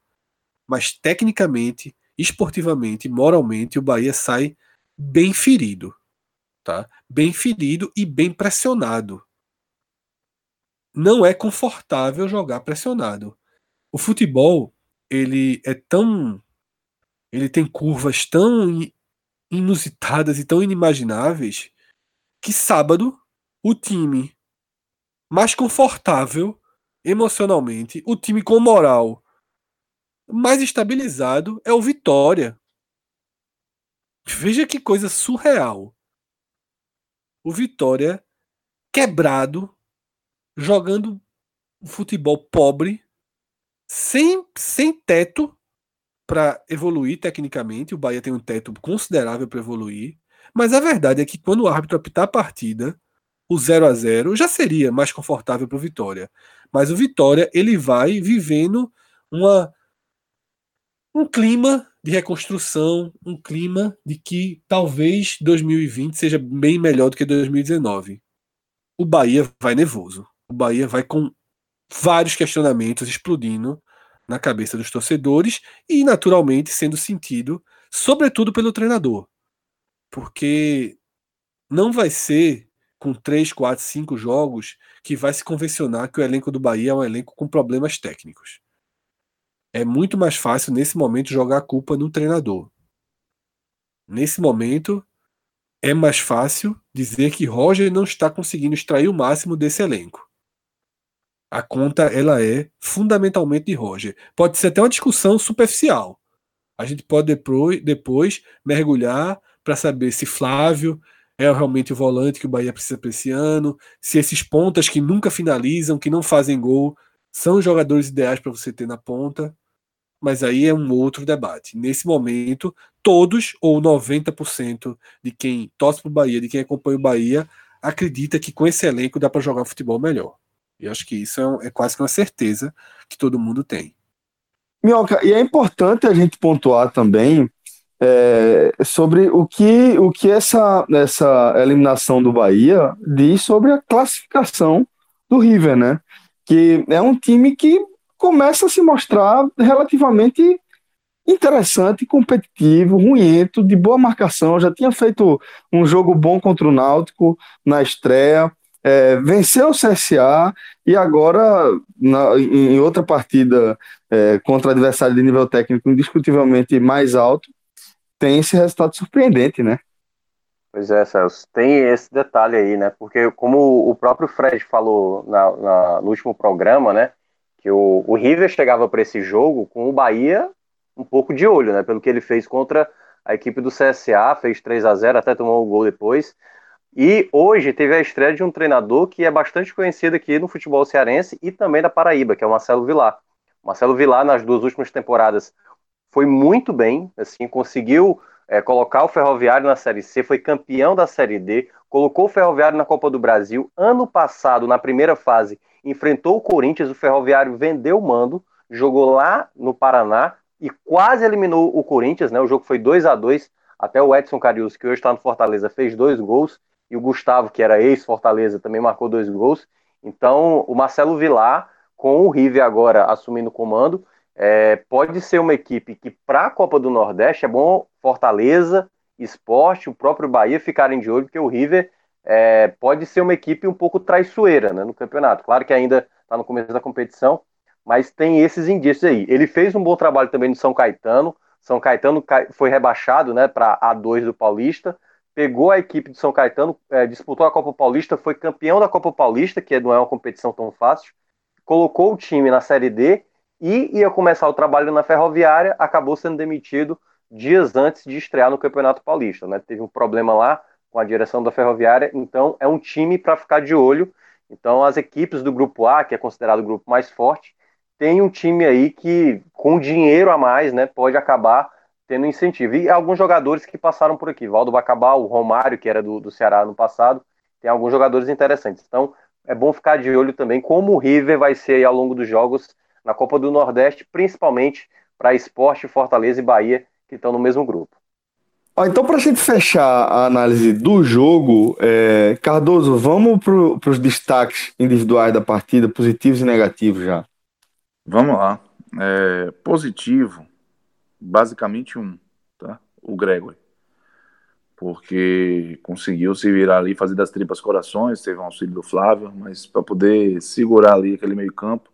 Mas tecnicamente, esportivamente, moralmente, o Bahia sai bem ferido. Tá? Bem ferido e bem pressionado não é confortável jogar pressionado. O futebol, ele é tão ele tem curvas tão inusitadas e tão inimagináveis que sábado o time mais confortável emocionalmente, o time com moral mais estabilizado é o Vitória. Veja que coisa surreal. O Vitória quebrado jogando futebol pobre, sem, sem teto para evoluir tecnicamente. O Bahia tem um teto considerável para evoluir. Mas a verdade é que quando o árbitro apitar a partida, o 0 a 0 já seria mais confortável para o Vitória. Mas o Vitória ele vai vivendo uma um clima de reconstrução, um clima de que talvez 2020 seja bem melhor do que 2019. O Bahia vai nervoso o Bahia vai com vários questionamentos explodindo na cabeça dos torcedores e, naturalmente, sendo sentido, sobretudo pelo treinador. Porque não vai ser com três, quatro, cinco jogos que vai se convencionar que o elenco do Bahia é um elenco com problemas técnicos. É muito mais fácil, nesse momento, jogar a culpa no treinador. Nesse momento, é mais fácil dizer que Roger não está conseguindo extrair o máximo desse elenco. A conta ela é fundamentalmente de Roger. Pode ser até uma discussão superficial. A gente pode depois, depois mergulhar para saber se Flávio é realmente o volante que o Bahia precisa para esse ano, se esses pontas que nunca finalizam, que não fazem gol, são jogadores ideais para você ter na ponta. Mas aí é um outro debate. Nesse momento, todos ou 90% de quem torce para o Bahia, de quem acompanha o Bahia, acredita que com esse elenco dá para jogar futebol melhor. E acho que isso é, é quase que uma certeza que todo mundo tem. Minhoca, e é importante a gente pontuar também é, sobre o que, o que essa, essa eliminação do Bahia diz sobre a classificação do River, né? Que é um time que começa a se mostrar relativamente interessante, competitivo, ruento, de boa marcação. Já tinha feito um jogo bom contra o Náutico na estreia é, venceu o CSA e agora, na, em outra partida é, contra adversário de nível técnico indiscutivelmente mais alto, tem esse resultado surpreendente, né? Pois é, Celso, tem esse detalhe aí, né? Porque como o próprio Fred falou na, na, no último programa, né? Que o, o River chegava para esse jogo com o Bahia um pouco de olho, né? Pelo que ele fez contra a equipe do CSA, fez 3 a 0 até tomou um gol depois. E hoje teve a estreia de um treinador que é bastante conhecido aqui no futebol cearense e também da Paraíba, que é o Marcelo Vilar. Marcelo Vilar, nas duas últimas temporadas, foi muito bem, assim, conseguiu é, colocar o Ferroviário na Série C, foi campeão da Série D, colocou o Ferroviário na Copa do Brasil. Ano passado, na primeira fase, enfrentou o Corinthians, o Ferroviário vendeu o mando, jogou lá no Paraná e quase eliminou o Corinthians, né? O jogo foi 2 a 2 até o Edson Carius, que hoje está no Fortaleza, fez dois gols, e o Gustavo, que era ex-Fortaleza, também marcou dois gols. Então, o Marcelo Vilar, com o River agora assumindo o comando, é, pode ser uma equipe que, para a Copa do Nordeste, é bom Fortaleza, Esporte, o próprio Bahia ficarem de olho, porque o River é, pode ser uma equipe um pouco traiçoeira né, no campeonato. Claro que ainda está no começo da competição, mas tem esses indícios aí. Ele fez um bom trabalho também no São Caetano. São Caetano foi rebaixado né, para A2 do Paulista, pegou a equipe de São Caetano, é, disputou a Copa Paulista, foi campeão da Copa Paulista, que não é uma competição tão fácil, colocou o time na Série D e ia começar o trabalho na Ferroviária, acabou sendo demitido dias antes de estrear no Campeonato Paulista. Né? Teve um problema lá com a direção da Ferroviária, então é um time para ficar de olho. Então as equipes do Grupo A, que é considerado o grupo mais forte, tem um time aí que, com dinheiro a mais, né, pode acabar tendo incentivo. E alguns jogadores que passaram por aqui, Valdo Bacabal, o Romário, que era do, do Ceará no passado, tem alguns jogadores interessantes. Então, é bom ficar de olho também como o River vai ser ao longo dos jogos na Copa do Nordeste, principalmente para Esporte, Fortaleza e Bahia, que estão no mesmo grupo. Então, para a gente fechar a análise do jogo, é, Cardoso, vamos para os destaques individuais da partida, positivos e negativos já. Vamos lá. É, positivo, basicamente um, tá? O Gregory. Porque conseguiu se virar ali, fazer das tripas corações, teve um auxílio do Flávio, mas para poder segurar ali aquele meio-campo,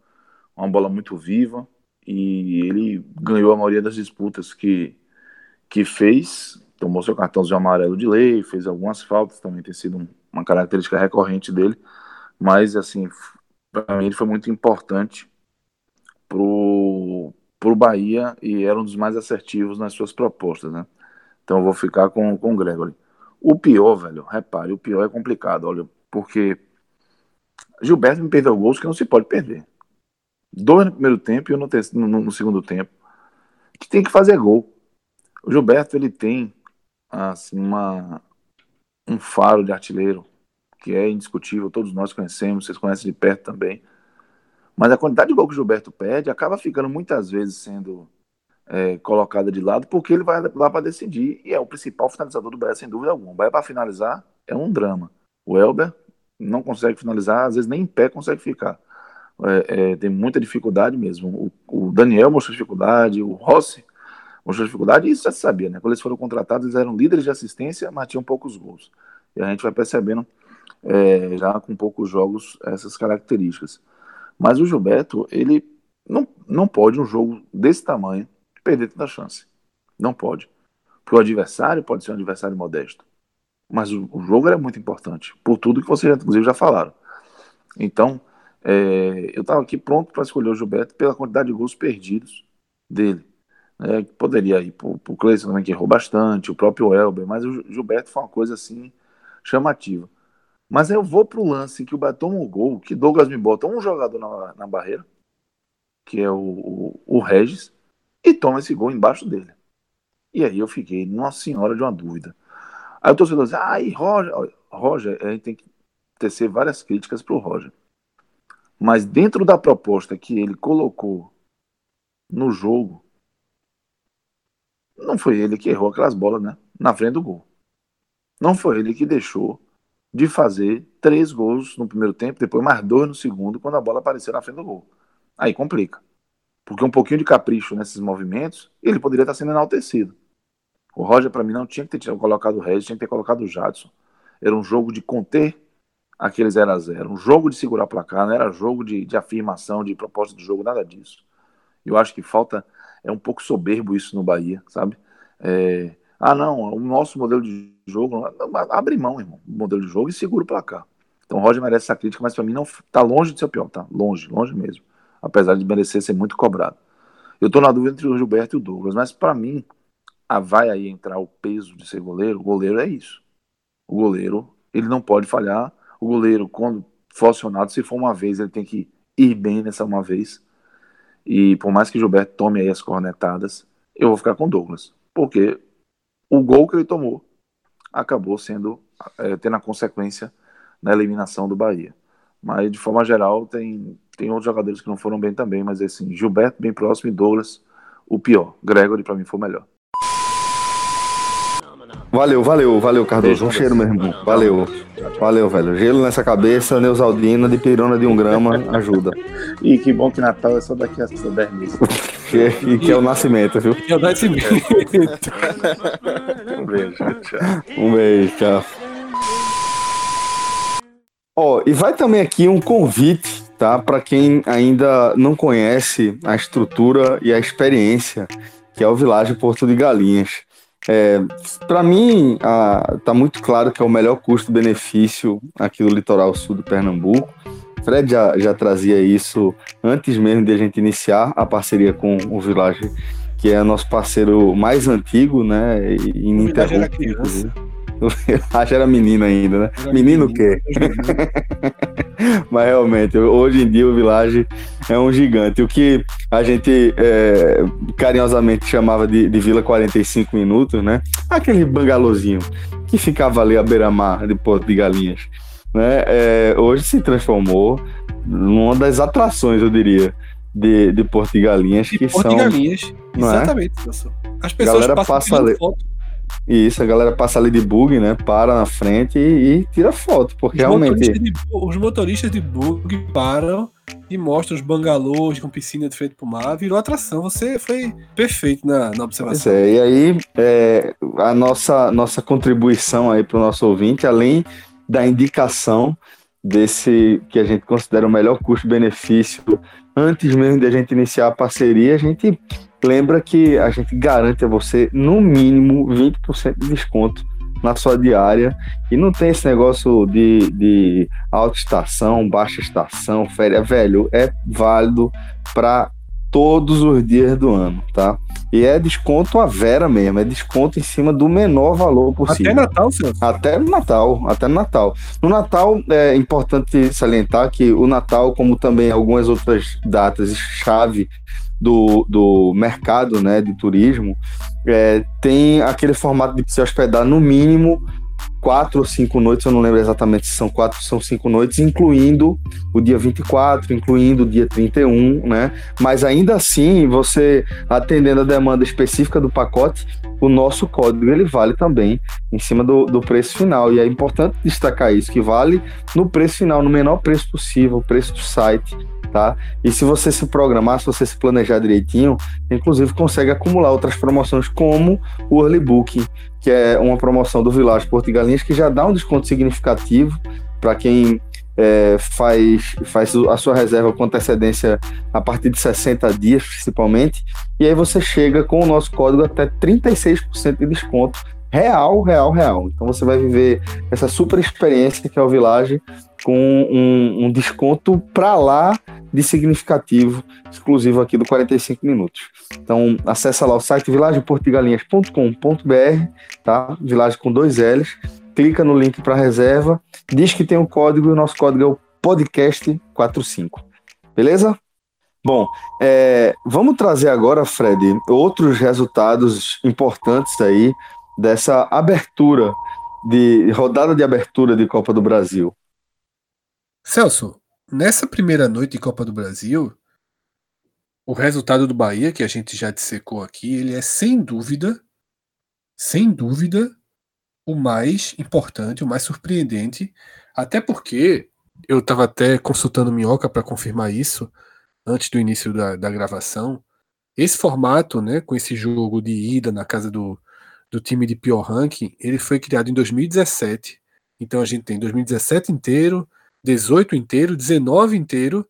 uma bola muito viva, e ele ganhou a maioria das disputas que, que fez, tomou seu cartão de amarelo de lei, fez algumas faltas, também tem sido uma característica recorrente dele, mas assim, para mim ele foi muito importante pro, pro Bahia e era um dos mais assertivos nas suas propostas, né? Então eu vou ficar com, com o Gregory. O pior, velho, repare, o pior é complicado, olha, porque Gilberto me perdeu gols que não se pode perder. Dois no primeiro tempo e um no, no, no segundo tempo. Que tem que fazer gol. O Gilberto, ele tem assim, uma, um faro de artilheiro que é indiscutível, todos nós conhecemos, vocês conhecem de perto também. Mas a quantidade de gol que o Gilberto perde acaba ficando muitas vezes sendo é, colocada de lado porque ele vai lá para decidir e é o principal finalizador do Bahia, sem dúvida alguma. O Bahia, para finalizar, é um drama. O Elber não consegue finalizar, às vezes nem em pé consegue ficar. É, é, tem muita dificuldade mesmo. O, o, Daniel mostrou dificuldade, o Rossi mostrou dificuldade, e isso já se sabia, né? Quando eles foram contratados, eles eram líderes de assistência, mas tinham poucos gols. E a gente vai percebendo é, já com poucos jogos essas características. Mas o Gilberto, ele não, não pode, um jogo desse tamanho, perder tanta chance. Não pode. Porque o adversário pode ser um adversário modesto. Mas o, o jogo é muito importante, por tudo que vocês, inclusive, já falaram. Então, é, eu estava aqui pronto para escolher o Gilberto pela quantidade de gols perdidos dele. É, poderia ir para o Cleison também, que errou bastante, o próprio Elber, mas o Gilberto foi uma coisa assim chamativa. Mas eu vou pro lance que o Bahia toma um gol, que Douglas me bota um jogador na, na barreira, que é o, o, o, Regis, e toma esse gol embaixo dele. E aí eu fiquei, nossa senhora, de uma dúvida. Aí o torcedor diz, ai, Roger, Roger, a gente tem que tecer várias críticas pro Roger. Mas dentro da proposta que ele colocou no jogo, não foi ele que errou aquelas bolas, né? Na frente do gol. Não foi ele que deixou de fazer três gols no primeiro tempo, depois mais dois no segundo, quando a bola apareceu na frente do gol. Aí complica. Porque um pouquinho de capricho nesses movimentos, ele poderia estar sendo enaltecido. O Roger, para mim, não tinha que ter colocado o Regis, tinha que ter colocado o Jadson. Era um jogo de conter aquele 0 a 0 um jogo de segurar placar, não era jogo de, de afirmação, de proposta de jogo, nada disso. Eu acho que falta, é um pouco soberbo isso no Bahia, sabe? É, ah, não, o nosso modelo de jogo. Abre mão, irmão, do modelo de jogo e segura o placar. Então o Roger merece essa crítica, mas para mim não tá longe de ser o pior, tá? Longe, longe mesmo. Apesar de merecer ser muito cobrado. Eu tô na dúvida entre o Gilberto e o Douglas, mas para mim, a vai aí entrar o peso de ser goleiro. O goleiro é isso. O goleiro, ele não pode falhar. O goleiro, quando for acionado, se for uma vez, ele tem que ir bem nessa uma vez. E por mais que Gilberto tome aí as cornetadas, eu vou ficar com Douglas. Porque o gol que ele tomou acabou sendo é, tendo a consequência na eliminação do Bahia. Mas, de forma geral, tem, tem outros jogadores que não foram bem também, mas assim, Gilberto bem próximo e Douglas o pior. Gregory, para mim, foi o melhor. Valeu, valeu, valeu, Cardoso. Um cheiro, meu irmão. Valeu. Valeu, velho. Gelo nessa cabeça, Neusaldina, de pirona de um grama, ajuda. E que bom que Natal é só daqui a 10 meses. E que é o nascimento, viu? Que é o nascimento. um beijo, tchau. Um beijo, tchau. Ó, oh, e vai também aqui um convite, tá? Para quem ainda não conhece a estrutura e a experiência que é o Vilagem Porto de Galinhas. É, para mim, a, tá muito claro que é o melhor custo-benefício aqui do litoral sul do Pernambuco. Fred já, já trazia isso antes mesmo de a gente iniciar a parceria com o Village, que é nosso parceiro mais antigo, né? E ininterrupto. Acho era menino ainda, né? Era menino o quê? Mas realmente, hoje em dia o Village é um gigante. O que a gente é, carinhosamente chamava de, de, Vila 45 Minutos, né? Aquele bangalôzinho que ficava ali à beira-mar de Porto de Galinhas. Né? É, hoje se transformou numa das atrações, eu diria, de, de Porto de Galinhas. De que Porto são, de Galinhas, é? exatamente. É? As pessoas Galera passam passa foto e isso, a galera passa ali de bug, né? Para na frente e, e tira foto, porque os realmente. Motoristas de, os motoristas de bug param e mostram os bangalôs com piscina de frente pro mar, virou atração. Você foi perfeito na, na observação. Pois é, e aí é, a nossa, nossa contribuição aí para o nosso ouvinte, além da indicação desse que a gente considera o melhor custo-benefício antes mesmo de a gente iniciar a parceria, a gente lembra que a gente garante a você no mínimo 20% de desconto na sua diária e não tem esse negócio de, de alta estação, baixa estação, férias, velho, é válido para todos os dias do ano, tá? E é desconto a vera mesmo, é desconto em cima do menor valor possível. Até Natal, senhor? Até no Natal, até no Natal. No Natal é importante salientar que o Natal, como também algumas outras datas chave do, do mercado né, de turismo, é, tem aquele formato de se hospedar no mínimo quatro ou cinco noites, eu não lembro exatamente se são quatro ou são cinco noites, incluindo o dia 24, incluindo o dia 31, né? Mas ainda assim, você atendendo a demanda específica do pacote, o nosso código ele vale também em cima do, do preço final. E é importante destacar isso, que vale no preço final, no menor preço possível, o preço do site, tá? E se você se programar, se você se planejar direitinho, inclusive consegue acumular outras promoções como o Early Booking, que é uma promoção do Village Porto e Galinhas que já dá um desconto significativo para quem é, faz, faz a sua reserva com antecedência a partir de 60 dias, principalmente, e aí você chega com o nosso código até 36% de desconto real, real, real. Então você vai viver essa super experiência que é o Village com um, um desconto para lá de significativo, exclusivo aqui do 45 minutos. Então acessa lá o site vilageportigalinhas.com.br, tá? Village com dois L's. Clica no link para reserva, diz que tem um código e o nosso código é o podcast45. Beleza? Bom, é, vamos trazer agora, Fred, outros resultados importantes aí dessa abertura de rodada de abertura de Copa do Brasil. Celso, nessa primeira noite de Copa do Brasil, o resultado do Bahia, que a gente já dissecou aqui, ele é sem dúvida, sem dúvida, o mais importante, o mais surpreendente, até porque eu estava até consultando Minhoca para confirmar isso antes do início da, da gravação. Esse formato, né, com esse jogo de ida na casa do, do time de pior ranking, ele foi criado em 2017. Então a gente tem 2017 inteiro, 18 inteiro, 19 inteiro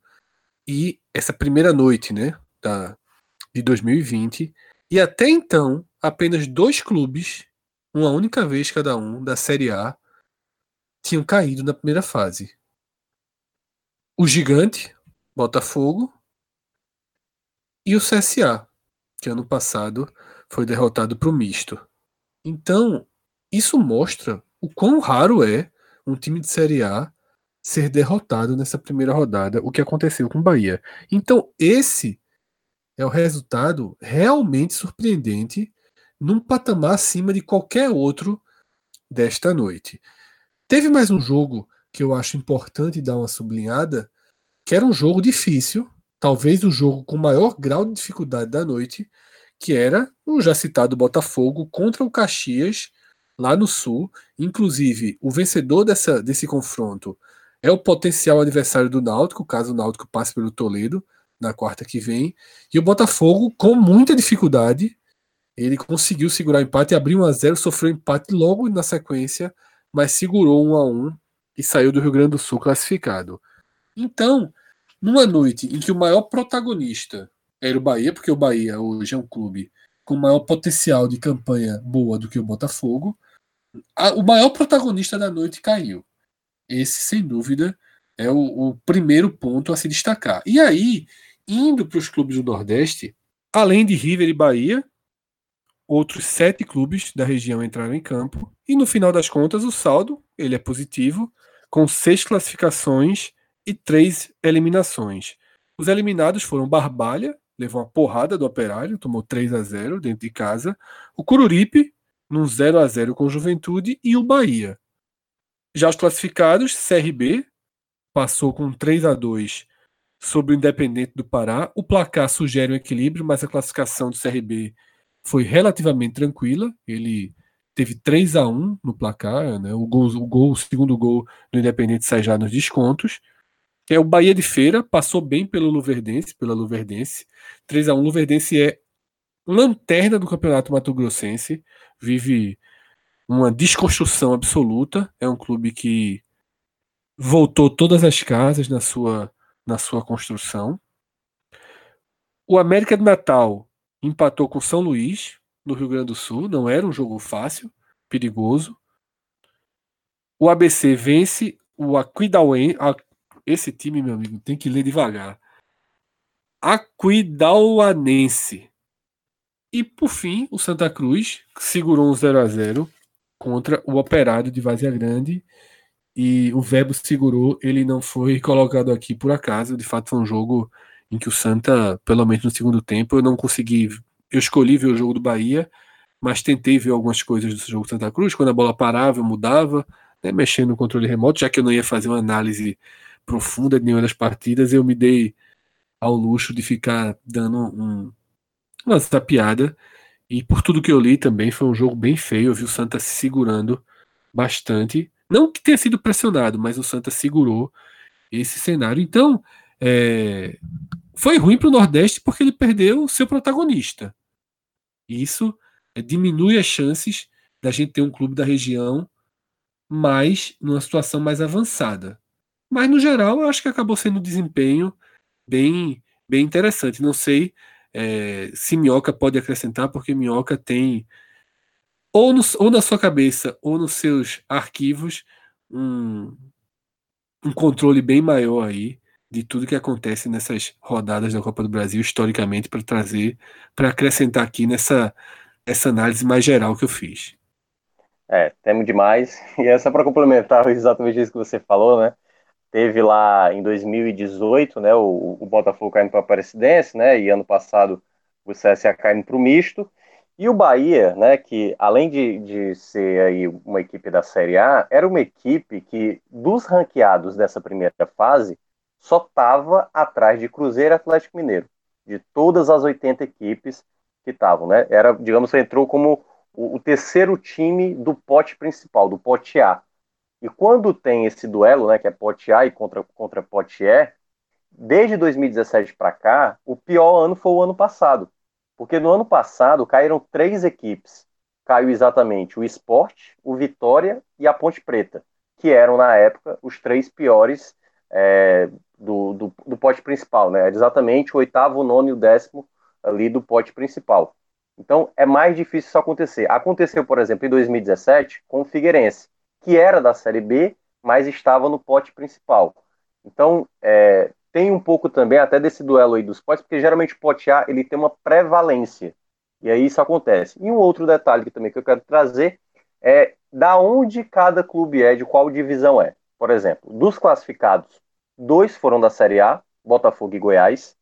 e essa primeira noite, né, da de 2020. E até então, apenas dois clubes, uma única vez cada um da Série A, tinham caído na primeira fase. O Gigante, Botafogo, e o CSA, que ano passado foi derrotado para o misto. Então, isso mostra o quão raro é um time de Série A ser derrotado nessa primeira rodada, o que aconteceu com o Bahia. Então, esse é o resultado realmente surpreendente num patamar acima de qualquer outro desta noite. Teve mais um jogo que eu acho importante dar uma sublinhada, que era um jogo difícil, talvez o jogo com maior grau de dificuldade da noite, que era o já citado Botafogo contra o Caxias, lá no Sul. Inclusive, o vencedor dessa, desse confronto é o potencial adversário do Náutico, caso o Náutico passe pelo Toledo na quarta que vem. E o Botafogo, com muita dificuldade, ele conseguiu segurar o empate, abriu 1 a 0 sofreu empate logo na sequência, mas segurou 1 a 1 e saiu do Rio Grande do Sul classificado. Então, numa noite em que o maior protagonista era o Bahia, porque o Bahia hoje é um clube com maior potencial de campanha boa do que o Botafogo, a, o maior protagonista da noite caiu. Esse, sem dúvida, é o, o primeiro ponto a se destacar. E aí, indo para os clubes do Nordeste, além de River e Bahia, outros sete clubes da região entraram em campo. E no final das contas, o saldo ele é positivo, com seis classificações e três eliminações. Os eliminados foram Barbalha, levou uma porrada do Operário, tomou 3 a 0 dentro de casa. O Cururipe, num 0 a 0 com Juventude, e o Bahia. Já os classificados, CRB, passou com 3 a 2 sobre o Independente do Pará. O placar sugere um equilíbrio, mas a classificação do CRB foi relativamente tranquila. Ele teve 3 a 1 no placar, né? O gol, o gol, o segundo gol do Independente sai já nos descontos. É o Bahia de Feira, passou bem pelo Luverdense, pela Luverdense. 3 a 1 Luverdense é lanterna do Campeonato Mato Grossense, vive uma desconstrução absoluta, é um clube que voltou todas as casas na sua na sua construção. O América de Natal empatou com São Luís, no Rio Grande do Sul. Não era um jogo fácil, perigoso. O ABC vence o Aquidauense. Esse time, meu amigo, tem que ler devagar. Aquidauanense. E por fim, o Santa Cruz segurou um 0 a 0 contra o Operário de Vazia Grande e o verbo segurou, ele não foi colocado aqui por acaso. De fato, foi um jogo em que o Santa, pelo menos no segundo tempo, eu não consegui. Eu escolhi ver o jogo do Bahia, mas tentei ver algumas coisas do jogo Santa Cruz. Quando a bola parava, eu mudava, né, mexendo no controle remoto, já que eu não ia fazer uma análise profunda de nenhuma das partidas, eu me dei ao luxo de ficar dando um, uma tapeada. E por tudo que eu li também, foi um jogo bem feio. Eu vi o Santa se segurando bastante. Não que tenha sido pressionado, mas o Santa segurou esse cenário. Então, é, foi ruim para o Nordeste porque ele perdeu o seu protagonista. Isso é, diminui as chances da gente ter um clube da região mais numa situação mais avançada. Mas no geral, eu acho que acabou sendo um desempenho bem, bem interessante. Não sei é, se Minhoca pode acrescentar, porque Minhoca tem ou, no, ou na sua cabeça ou nos seus arquivos um, um controle bem maior aí de tudo que acontece nessas rodadas da Copa do Brasil historicamente para trazer, para acrescentar aqui nessa essa análise mais geral que eu fiz. É, temos demais. E essa para complementar exatamente isso que você falou, né? Teve lá em 2018, né, o, o Botafogo caindo para a Aparecidense, né? E ano passado o CSA caindo para o misto. E o Bahia, né, que além de, de ser aí uma equipe da Série A, era uma equipe que, dos ranqueados dessa primeira fase, só estava atrás de Cruzeiro e Atlético Mineiro, de todas as 80 equipes que estavam, né? Era, digamos, entrou como o, o, terceiro time do pote principal, do pote A. E quando tem esse duelo, né, que é pote A contra, contra pote E, desde 2017 para cá, o pior ano foi o ano passado porque no ano passado caíram três equipes. Caiu exatamente o Esporte, o Vitória e a Ponte Preta, que eram, na época, os três piores é, do, do, do, pote principal, né? Exatamente o oitavo, o nono e o décimo ali do pote principal. Então é mais difícil isso acontecer. Aconteceu, por exemplo, em 2017 com o Figueirense, que era da Série B, mas estava no pote principal. Então, é, tem um pouco também até desse duelo aí dos potes, porque geralmente o pote A ele tem uma prevalência. E aí isso acontece. E um outro detalhe que também que eu quero trazer é da onde cada clube é, de qual divisão é. Por exemplo, dos classificados, dois foram da Série A, Botafogo e Goiás,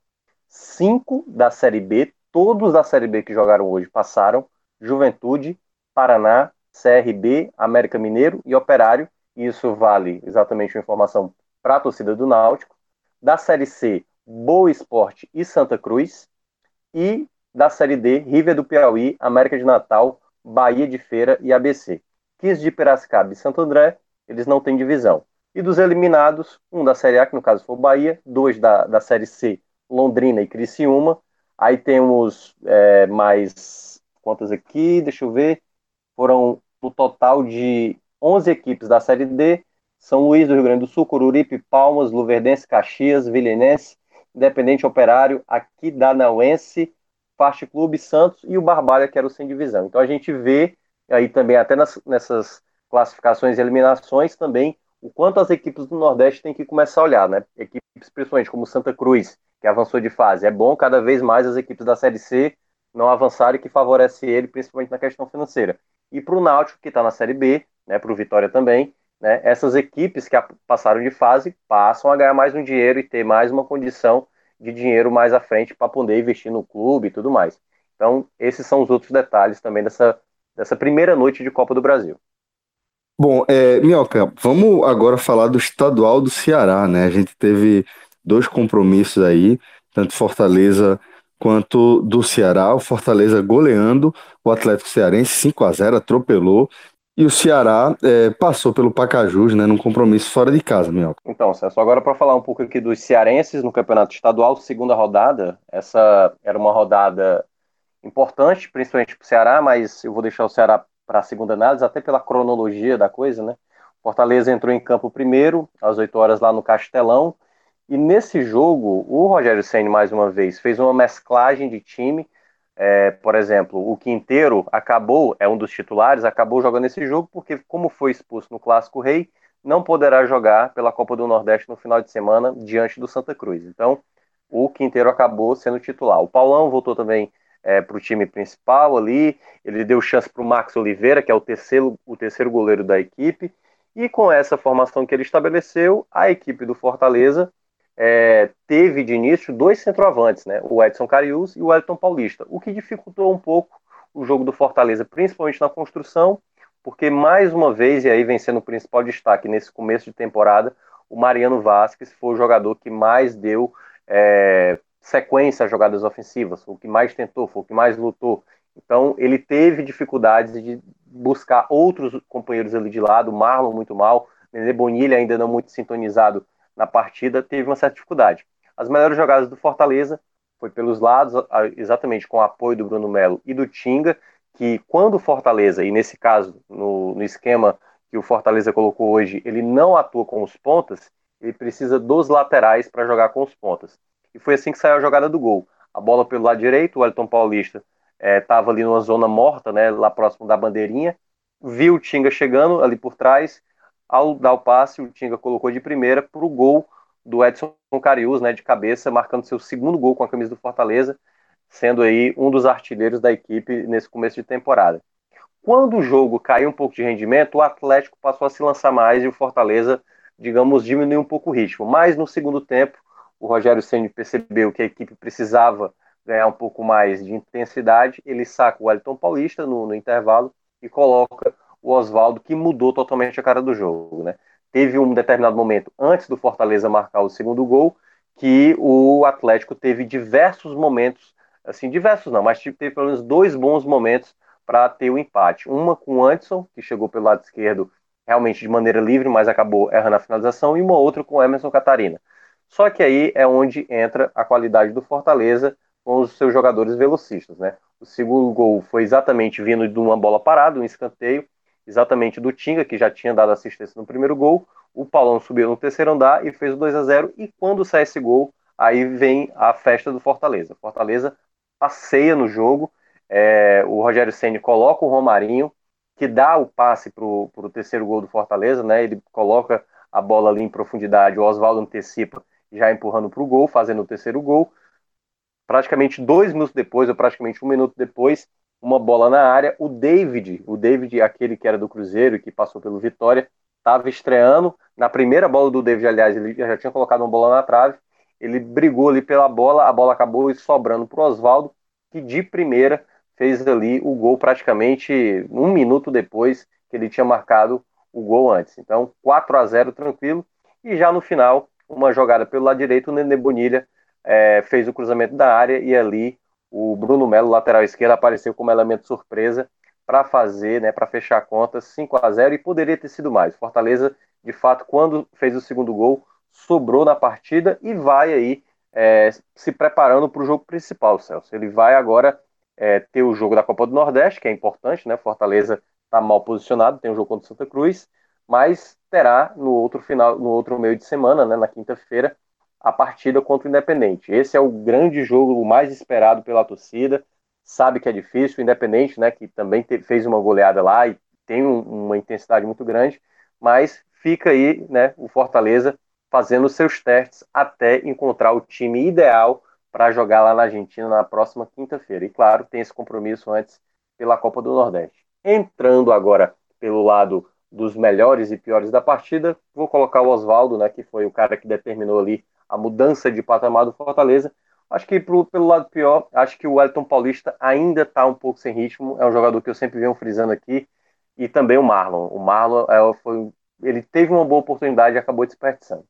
cinco da Série B, todos da Série B que jogaram hoje passaram, Juventude, Paraná, CRB, América Mineiro e Operário, e isso vale exatamente uma informação para a torcida do Náutico. Da Série C, Boa Esporte e Santa Cruz. E da Série D, River do Piauí, América de Natal, Bahia de Feira e ABC. 15 de Piracicaba e Santo André, eles não têm divisão. E dos eliminados, um da Série A, que no caso foi Bahia, dois da, da Série C, Londrina e Criciúma. Aí temos é, mais quantas aqui? Deixa eu ver. Foram no total de 11 equipes da Série D. São Luís do Rio Grande do Sul, Cururipe, Palmas, Luverdense, Caxias, Vilenense, Independente Operário, Aquidauanense, Fast Clube, Santos e o Barbalha, que era o sem divisão. Então a gente vê aí também, até nas, nessas classificações e eliminações, também o quanto as equipes do Nordeste têm que começar a olhar, né? Equipes, principalmente como Santa Cruz, que avançou de fase. É bom cada vez mais as equipes da Série C não avançarem, que favorece ele, principalmente na questão financeira. E para o Náutico, que está na Série B, né, para o Vitória também, né, essas equipes que passaram de fase passam a ganhar mais um dinheiro e ter mais uma condição de dinheiro mais à frente para poder investir no clube e tudo mais. Então, esses são os outros detalhes também dessa, dessa primeira noite de Copa do Brasil. Bom, é, Minhoca, vamos agora falar do estadual do Ceará, né? A gente teve dois compromissos aí, tanto Fortaleza quanto do Ceará. O Fortaleza goleando o Atlético Cearense 5 a 0 atropelou. E o Ceará é, passou pelo Pacajus, né, num compromisso fora de casa, Minhoca. Então, Celso, agora para falar um pouco aqui dos cearenses no Campeonato Estadual, segunda rodada. Essa era uma rodada importante, principalmente para o Ceará, mas eu vou deixar o Ceará para a segunda análise, até pela cronologia da coisa, né? Fortaleza entrou em campo primeiro, às 8 horas lá no Castelão, e nesse jogo, o Rogério Senna, mais uma vez, fez uma mesclagem de time. É, por exemplo, o Quinteiro acabou, é um dos titulares, acabou jogando esse jogo porque, como foi expulso no Clássico Rei, não poderá jogar pela Copa do Nordeste no final de semana diante do Santa Cruz. Então, o Quinteiro acabou sendo titular. O Paulão voltou também é, para o time principal ali. Ele deu chance para o Max Oliveira, que é o terceiro, o terceiro goleiro da equipe. E com essa formação que ele estabeleceu, a equipe do Fortaleza é, teve de início dois centroavantes, né? o Edson Carius e o Elton Paulista, o que dificultou um pouco o jogo do Fortaleza, principalmente na construção, porque mais uma vez, e aí vem sendo o principal destaque nesse começo de temporada, o Mariano Vasquez foi o jogador que mais deu é, sequência às jogadas ofensivas, o que mais tentou, foi o que mais lutou. Então ele teve dificuldades de buscar outros companheiros ali de lado, Marlon muito mal, Nenê Bonilha ainda não muito sintonizado na partida, teve uma certa dificuldade. As melhores jogadas do Fortaleza foi pelos lados, exatamente com o apoio do Bruno Melo e do Tinga, que quando o Fortaleza, e nesse caso, no, no esquema que o Fortaleza colocou hoje, ele não atua com os pontas, ele precisa dos laterais para jogar com os pontas. E foi assim que saiu a jogada do gol. A bola pelo lado direito, o Elton Paulista estava é, ali numa zona morta, né, lá próximo da bandeirinha, viu o Tinga chegando ali por trás, ao dar o passe, o Tinga colocou de primeira para o gol do Edson Carius, né, de cabeça, marcando seu segundo gol com a camisa do Fortaleza, sendo aí um dos artilheiros da equipe nesse começo de temporada. Quando o jogo caiu um pouco de rendimento, o Atlético passou a se lançar mais e o Fortaleza, digamos, diminuiu um pouco o ritmo. Mas no segundo tempo, o Rogério Ceni percebeu que a equipe precisava ganhar um pouco mais de intensidade, ele saca o Wellington Paulista no, no intervalo e coloca o Oswaldo, que mudou totalmente a cara do jogo. Né? Teve um determinado momento, antes do Fortaleza marcar o segundo gol, que o Atlético teve diversos momentos, assim, diversos não, mas teve pelo menos dois bons momentos para ter o empate. Uma com o Anderson, que chegou pelo lado esquerdo realmente de maneira livre, mas acabou errando a finalização, e uma outra com o Emerson Catarina. Só que aí é onde entra a qualidade do Fortaleza com os seus jogadores velocistas, né? O segundo gol foi exatamente vindo de uma bola parada, um escanteio, exatamente do Tinga, que já tinha dado assistência no primeiro gol. O Paulão subiu no terceiro andar e fez o 2 a 0 E quando sai esse gol, aí vem a festa do Fortaleza. Fortaleza passeia no jogo. É, o Rogério Ceni coloca o Romarinho, que dá o passe para o terceiro gol do Fortaleza, né? Ele coloca a bola ali em profundidade, o Oswaldo antecipa já empurrando para o gol, fazendo o terceiro gol. Praticamente dois minutos depois, ou praticamente um minuto depois, uma bola na área. O David, o David, aquele que era do Cruzeiro e que passou pelo Vitória, estava estreando. Na primeira bola do David, aliás, ele já tinha colocado uma bola na trave. Ele brigou ali pela bola, a bola acabou sobrando para o Oswaldo, que de primeira fez ali o gol praticamente um minuto depois que ele tinha marcado o gol antes. Então, 4 a 0 tranquilo. E já no final, uma jogada pelo lado direito, o Nenê Bonilha é, fez o cruzamento da área e ali o Bruno Melo, lateral esquerdo, apareceu como elemento surpresa para fazer, né, para fechar a conta 5 a 0 e poderia ter sido mais. Fortaleza, de fato, quando fez o segundo gol, sobrou na partida e vai aí é, se preparando para o jogo principal, Celso. Ele vai agora é, ter o jogo da Copa do Nordeste, que é importante, né? Fortaleza está mal posicionado, tem um jogo contra o Santa Cruz, mas terá no outro final, no outro meio de semana, né, na quinta-feira, a partida contra o Independente. Esse é o grande jogo, o mais esperado pela torcida. Sabe que é difícil, o Independente, né, que também te, fez uma goleada lá e tem um, uma intensidade muito grande, mas fica aí, né, o Fortaleza fazendo seus testes até encontrar o time ideal para jogar lá na Argentina na próxima quinta-feira. E claro, tem esse compromisso antes pela Copa do Nordeste. Entrando agora pelo lado dos melhores e piores da partida, vou colocar o Oswaldo, né, que foi o cara que determinou ali a mudança de patamar do Fortaleza. Acho que pro, pelo lado pior, acho que o Wellington Paulista ainda está um pouco sem ritmo. É um jogador que eu sempre venho frisando aqui. E também o Marlon. O Marlon é, foi, ele teve uma boa oportunidade e acabou desperdiçando.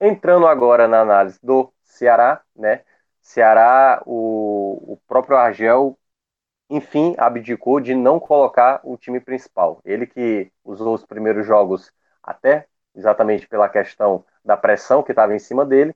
Entrando agora na análise do Ceará, né? Ceará, o, o próprio Argel, enfim, abdicou de não colocar o time principal. Ele que usou os primeiros jogos até exatamente pela questão da pressão que estava em cima dele.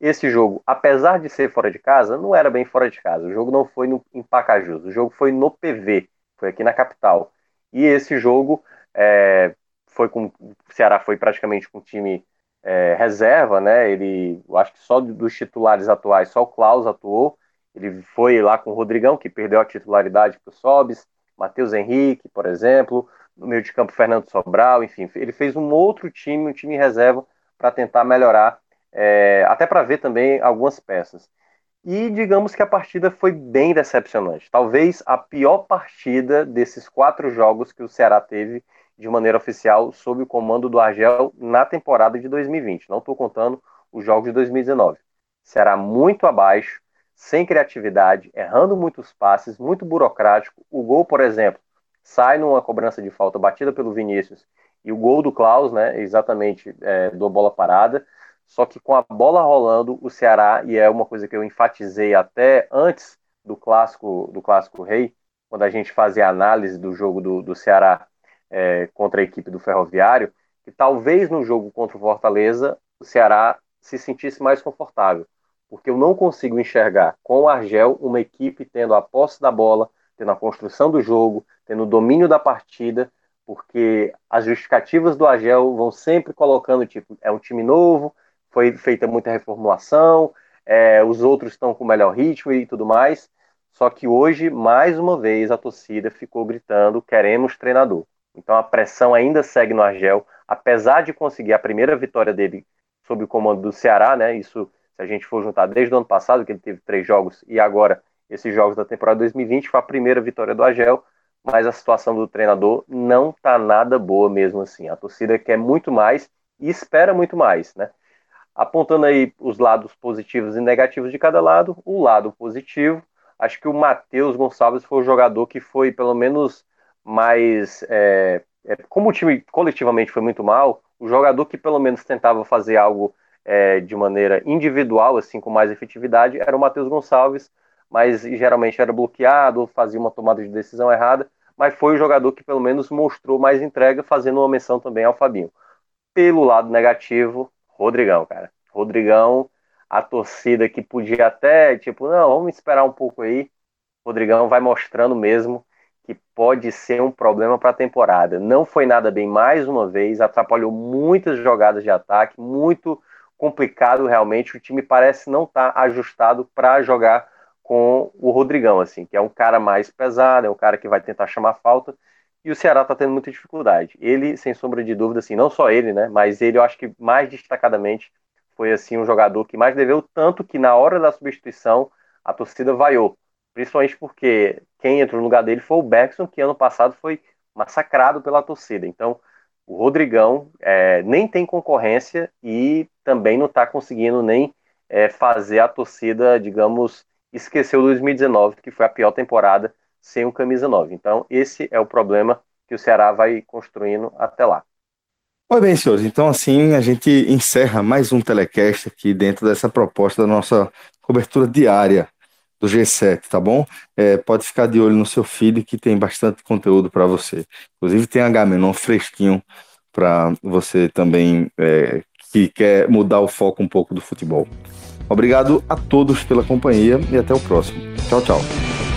Esse jogo, apesar de ser fora de casa, não era bem fora de casa. O jogo não foi no, em Pacajus, o jogo foi no PV, foi aqui na capital. E esse jogo é, foi com. O Ceará foi praticamente com o time é, reserva, né? Ele, eu acho que só dos titulares atuais, só o Klaus atuou. Ele foi lá com o Rodrigão, que perdeu a titularidade para o Sobis, Matheus Henrique, por exemplo, no meio de campo Fernando Sobral, enfim, ele fez um outro time, um time reserva, para tentar melhorar, é, até para ver também algumas peças. E digamos que a partida foi bem decepcionante. Talvez a pior partida desses quatro jogos que o Ceará teve de maneira oficial sob o comando do Argel na temporada de 2020. Não estou contando os jogos de 2019. Será muito abaixo, sem criatividade, errando muitos passes, muito burocrático. O gol, por exemplo, sai numa cobrança de falta batida pelo Vinícius e o gol do Klaus, né, exatamente é, do bola parada. Só que com a bola rolando, o Ceará, e é uma coisa que eu enfatizei até antes do clássico do clássico rei, quando a gente fazia a análise do jogo do, do Ceará é, contra a equipe do Ferroviário, que talvez no jogo contra o Fortaleza o Ceará se sentisse mais confortável, porque eu não consigo enxergar com o Argel uma equipe tendo a posse da bola, tendo a construção do jogo, tendo o domínio da partida, porque as justificativas do Argel vão sempre colocando tipo é um time novo, foi feita muita reformulação, é, os outros estão com melhor ritmo e tudo mais. Só que hoje, mais uma vez, a torcida ficou gritando: queremos treinador. Então a pressão ainda segue no Argel, apesar de conseguir a primeira vitória dele sob o comando do Ceará, né? Isso, se a gente for juntar desde o ano passado, que ele teve três jogos, e agora esses jogos da temporada 2020, foi a primeira vitória do Argel, mas a situação do treinador não tá nada boa mesmo assim. A torcida quer muito mais e espera muito mais, né? Apontando aí os lados positivos e negativos de cada lado, o lado positivo, acho que o Matheus Gonçalves foi o jogador que foi pelo menos mas é, é, como o time coletivamente foi muito mal, o jogador que pelo menos tentava fazer algo é, de maneira individual, assim, com mais efetividade, era o Matheus Gonçalves, mas geralmente era bloqueado, fazia uma tomada de decisão errada, mas foi o jogador que pelo menos mostrou mais entrega, fazendo uma menção também ao Fabinho. Pelo lado negativo, Rodrigão, cara. Rodrigão, a torcida que podia até, tipo, não, vamos esperar um pouco aí. Rodrigão vai mostrando mesmo que pode ser um problema para a temporada. Não foi nada bem mais uma vez, atrapalhou muitas jogadas de ataque, muito complicado realmente. O time parece não estar tá ajustado para jogar com o Rodrigão, assim, que é um cara mais pesado, é um cara que vai tentar chamar falta. E o Ceará está tendo muita dificuldade. Ele, sem sombra de dúvida, assim, não só ele, né? Mas ele, eu acho que mais destacadamente foi assim um jogador que mais deveu tanto que na hora da substituição a torcida vaiou Principalmente porque quem entrou no lugar dele foi o Bergson, que ano passado foi massacrado pela torcida. Então, o Rodrigão é, nem tem concorrência e também não está conseguindo nem é, fazer a torcida, digamos, esquecer o 2019, que foi a pior temporada sem o camisa 9. Então, esse é o problema que o Ceará vai construindo até lá. Pois bem, senhores, então assim a gente encerra mais um telecast aqui dentro dessa proposta da nossa cobertura diária do G7, tá bom? É, pode ficar de olho no seu feed que tem bastante conteúdo para você. Inclusive tem H-Menon fresquinho para você também é, que quer mudar o foco um pouco do futebol. Obrigado a todos pela companhia e até o próximo. Tchau, tchau.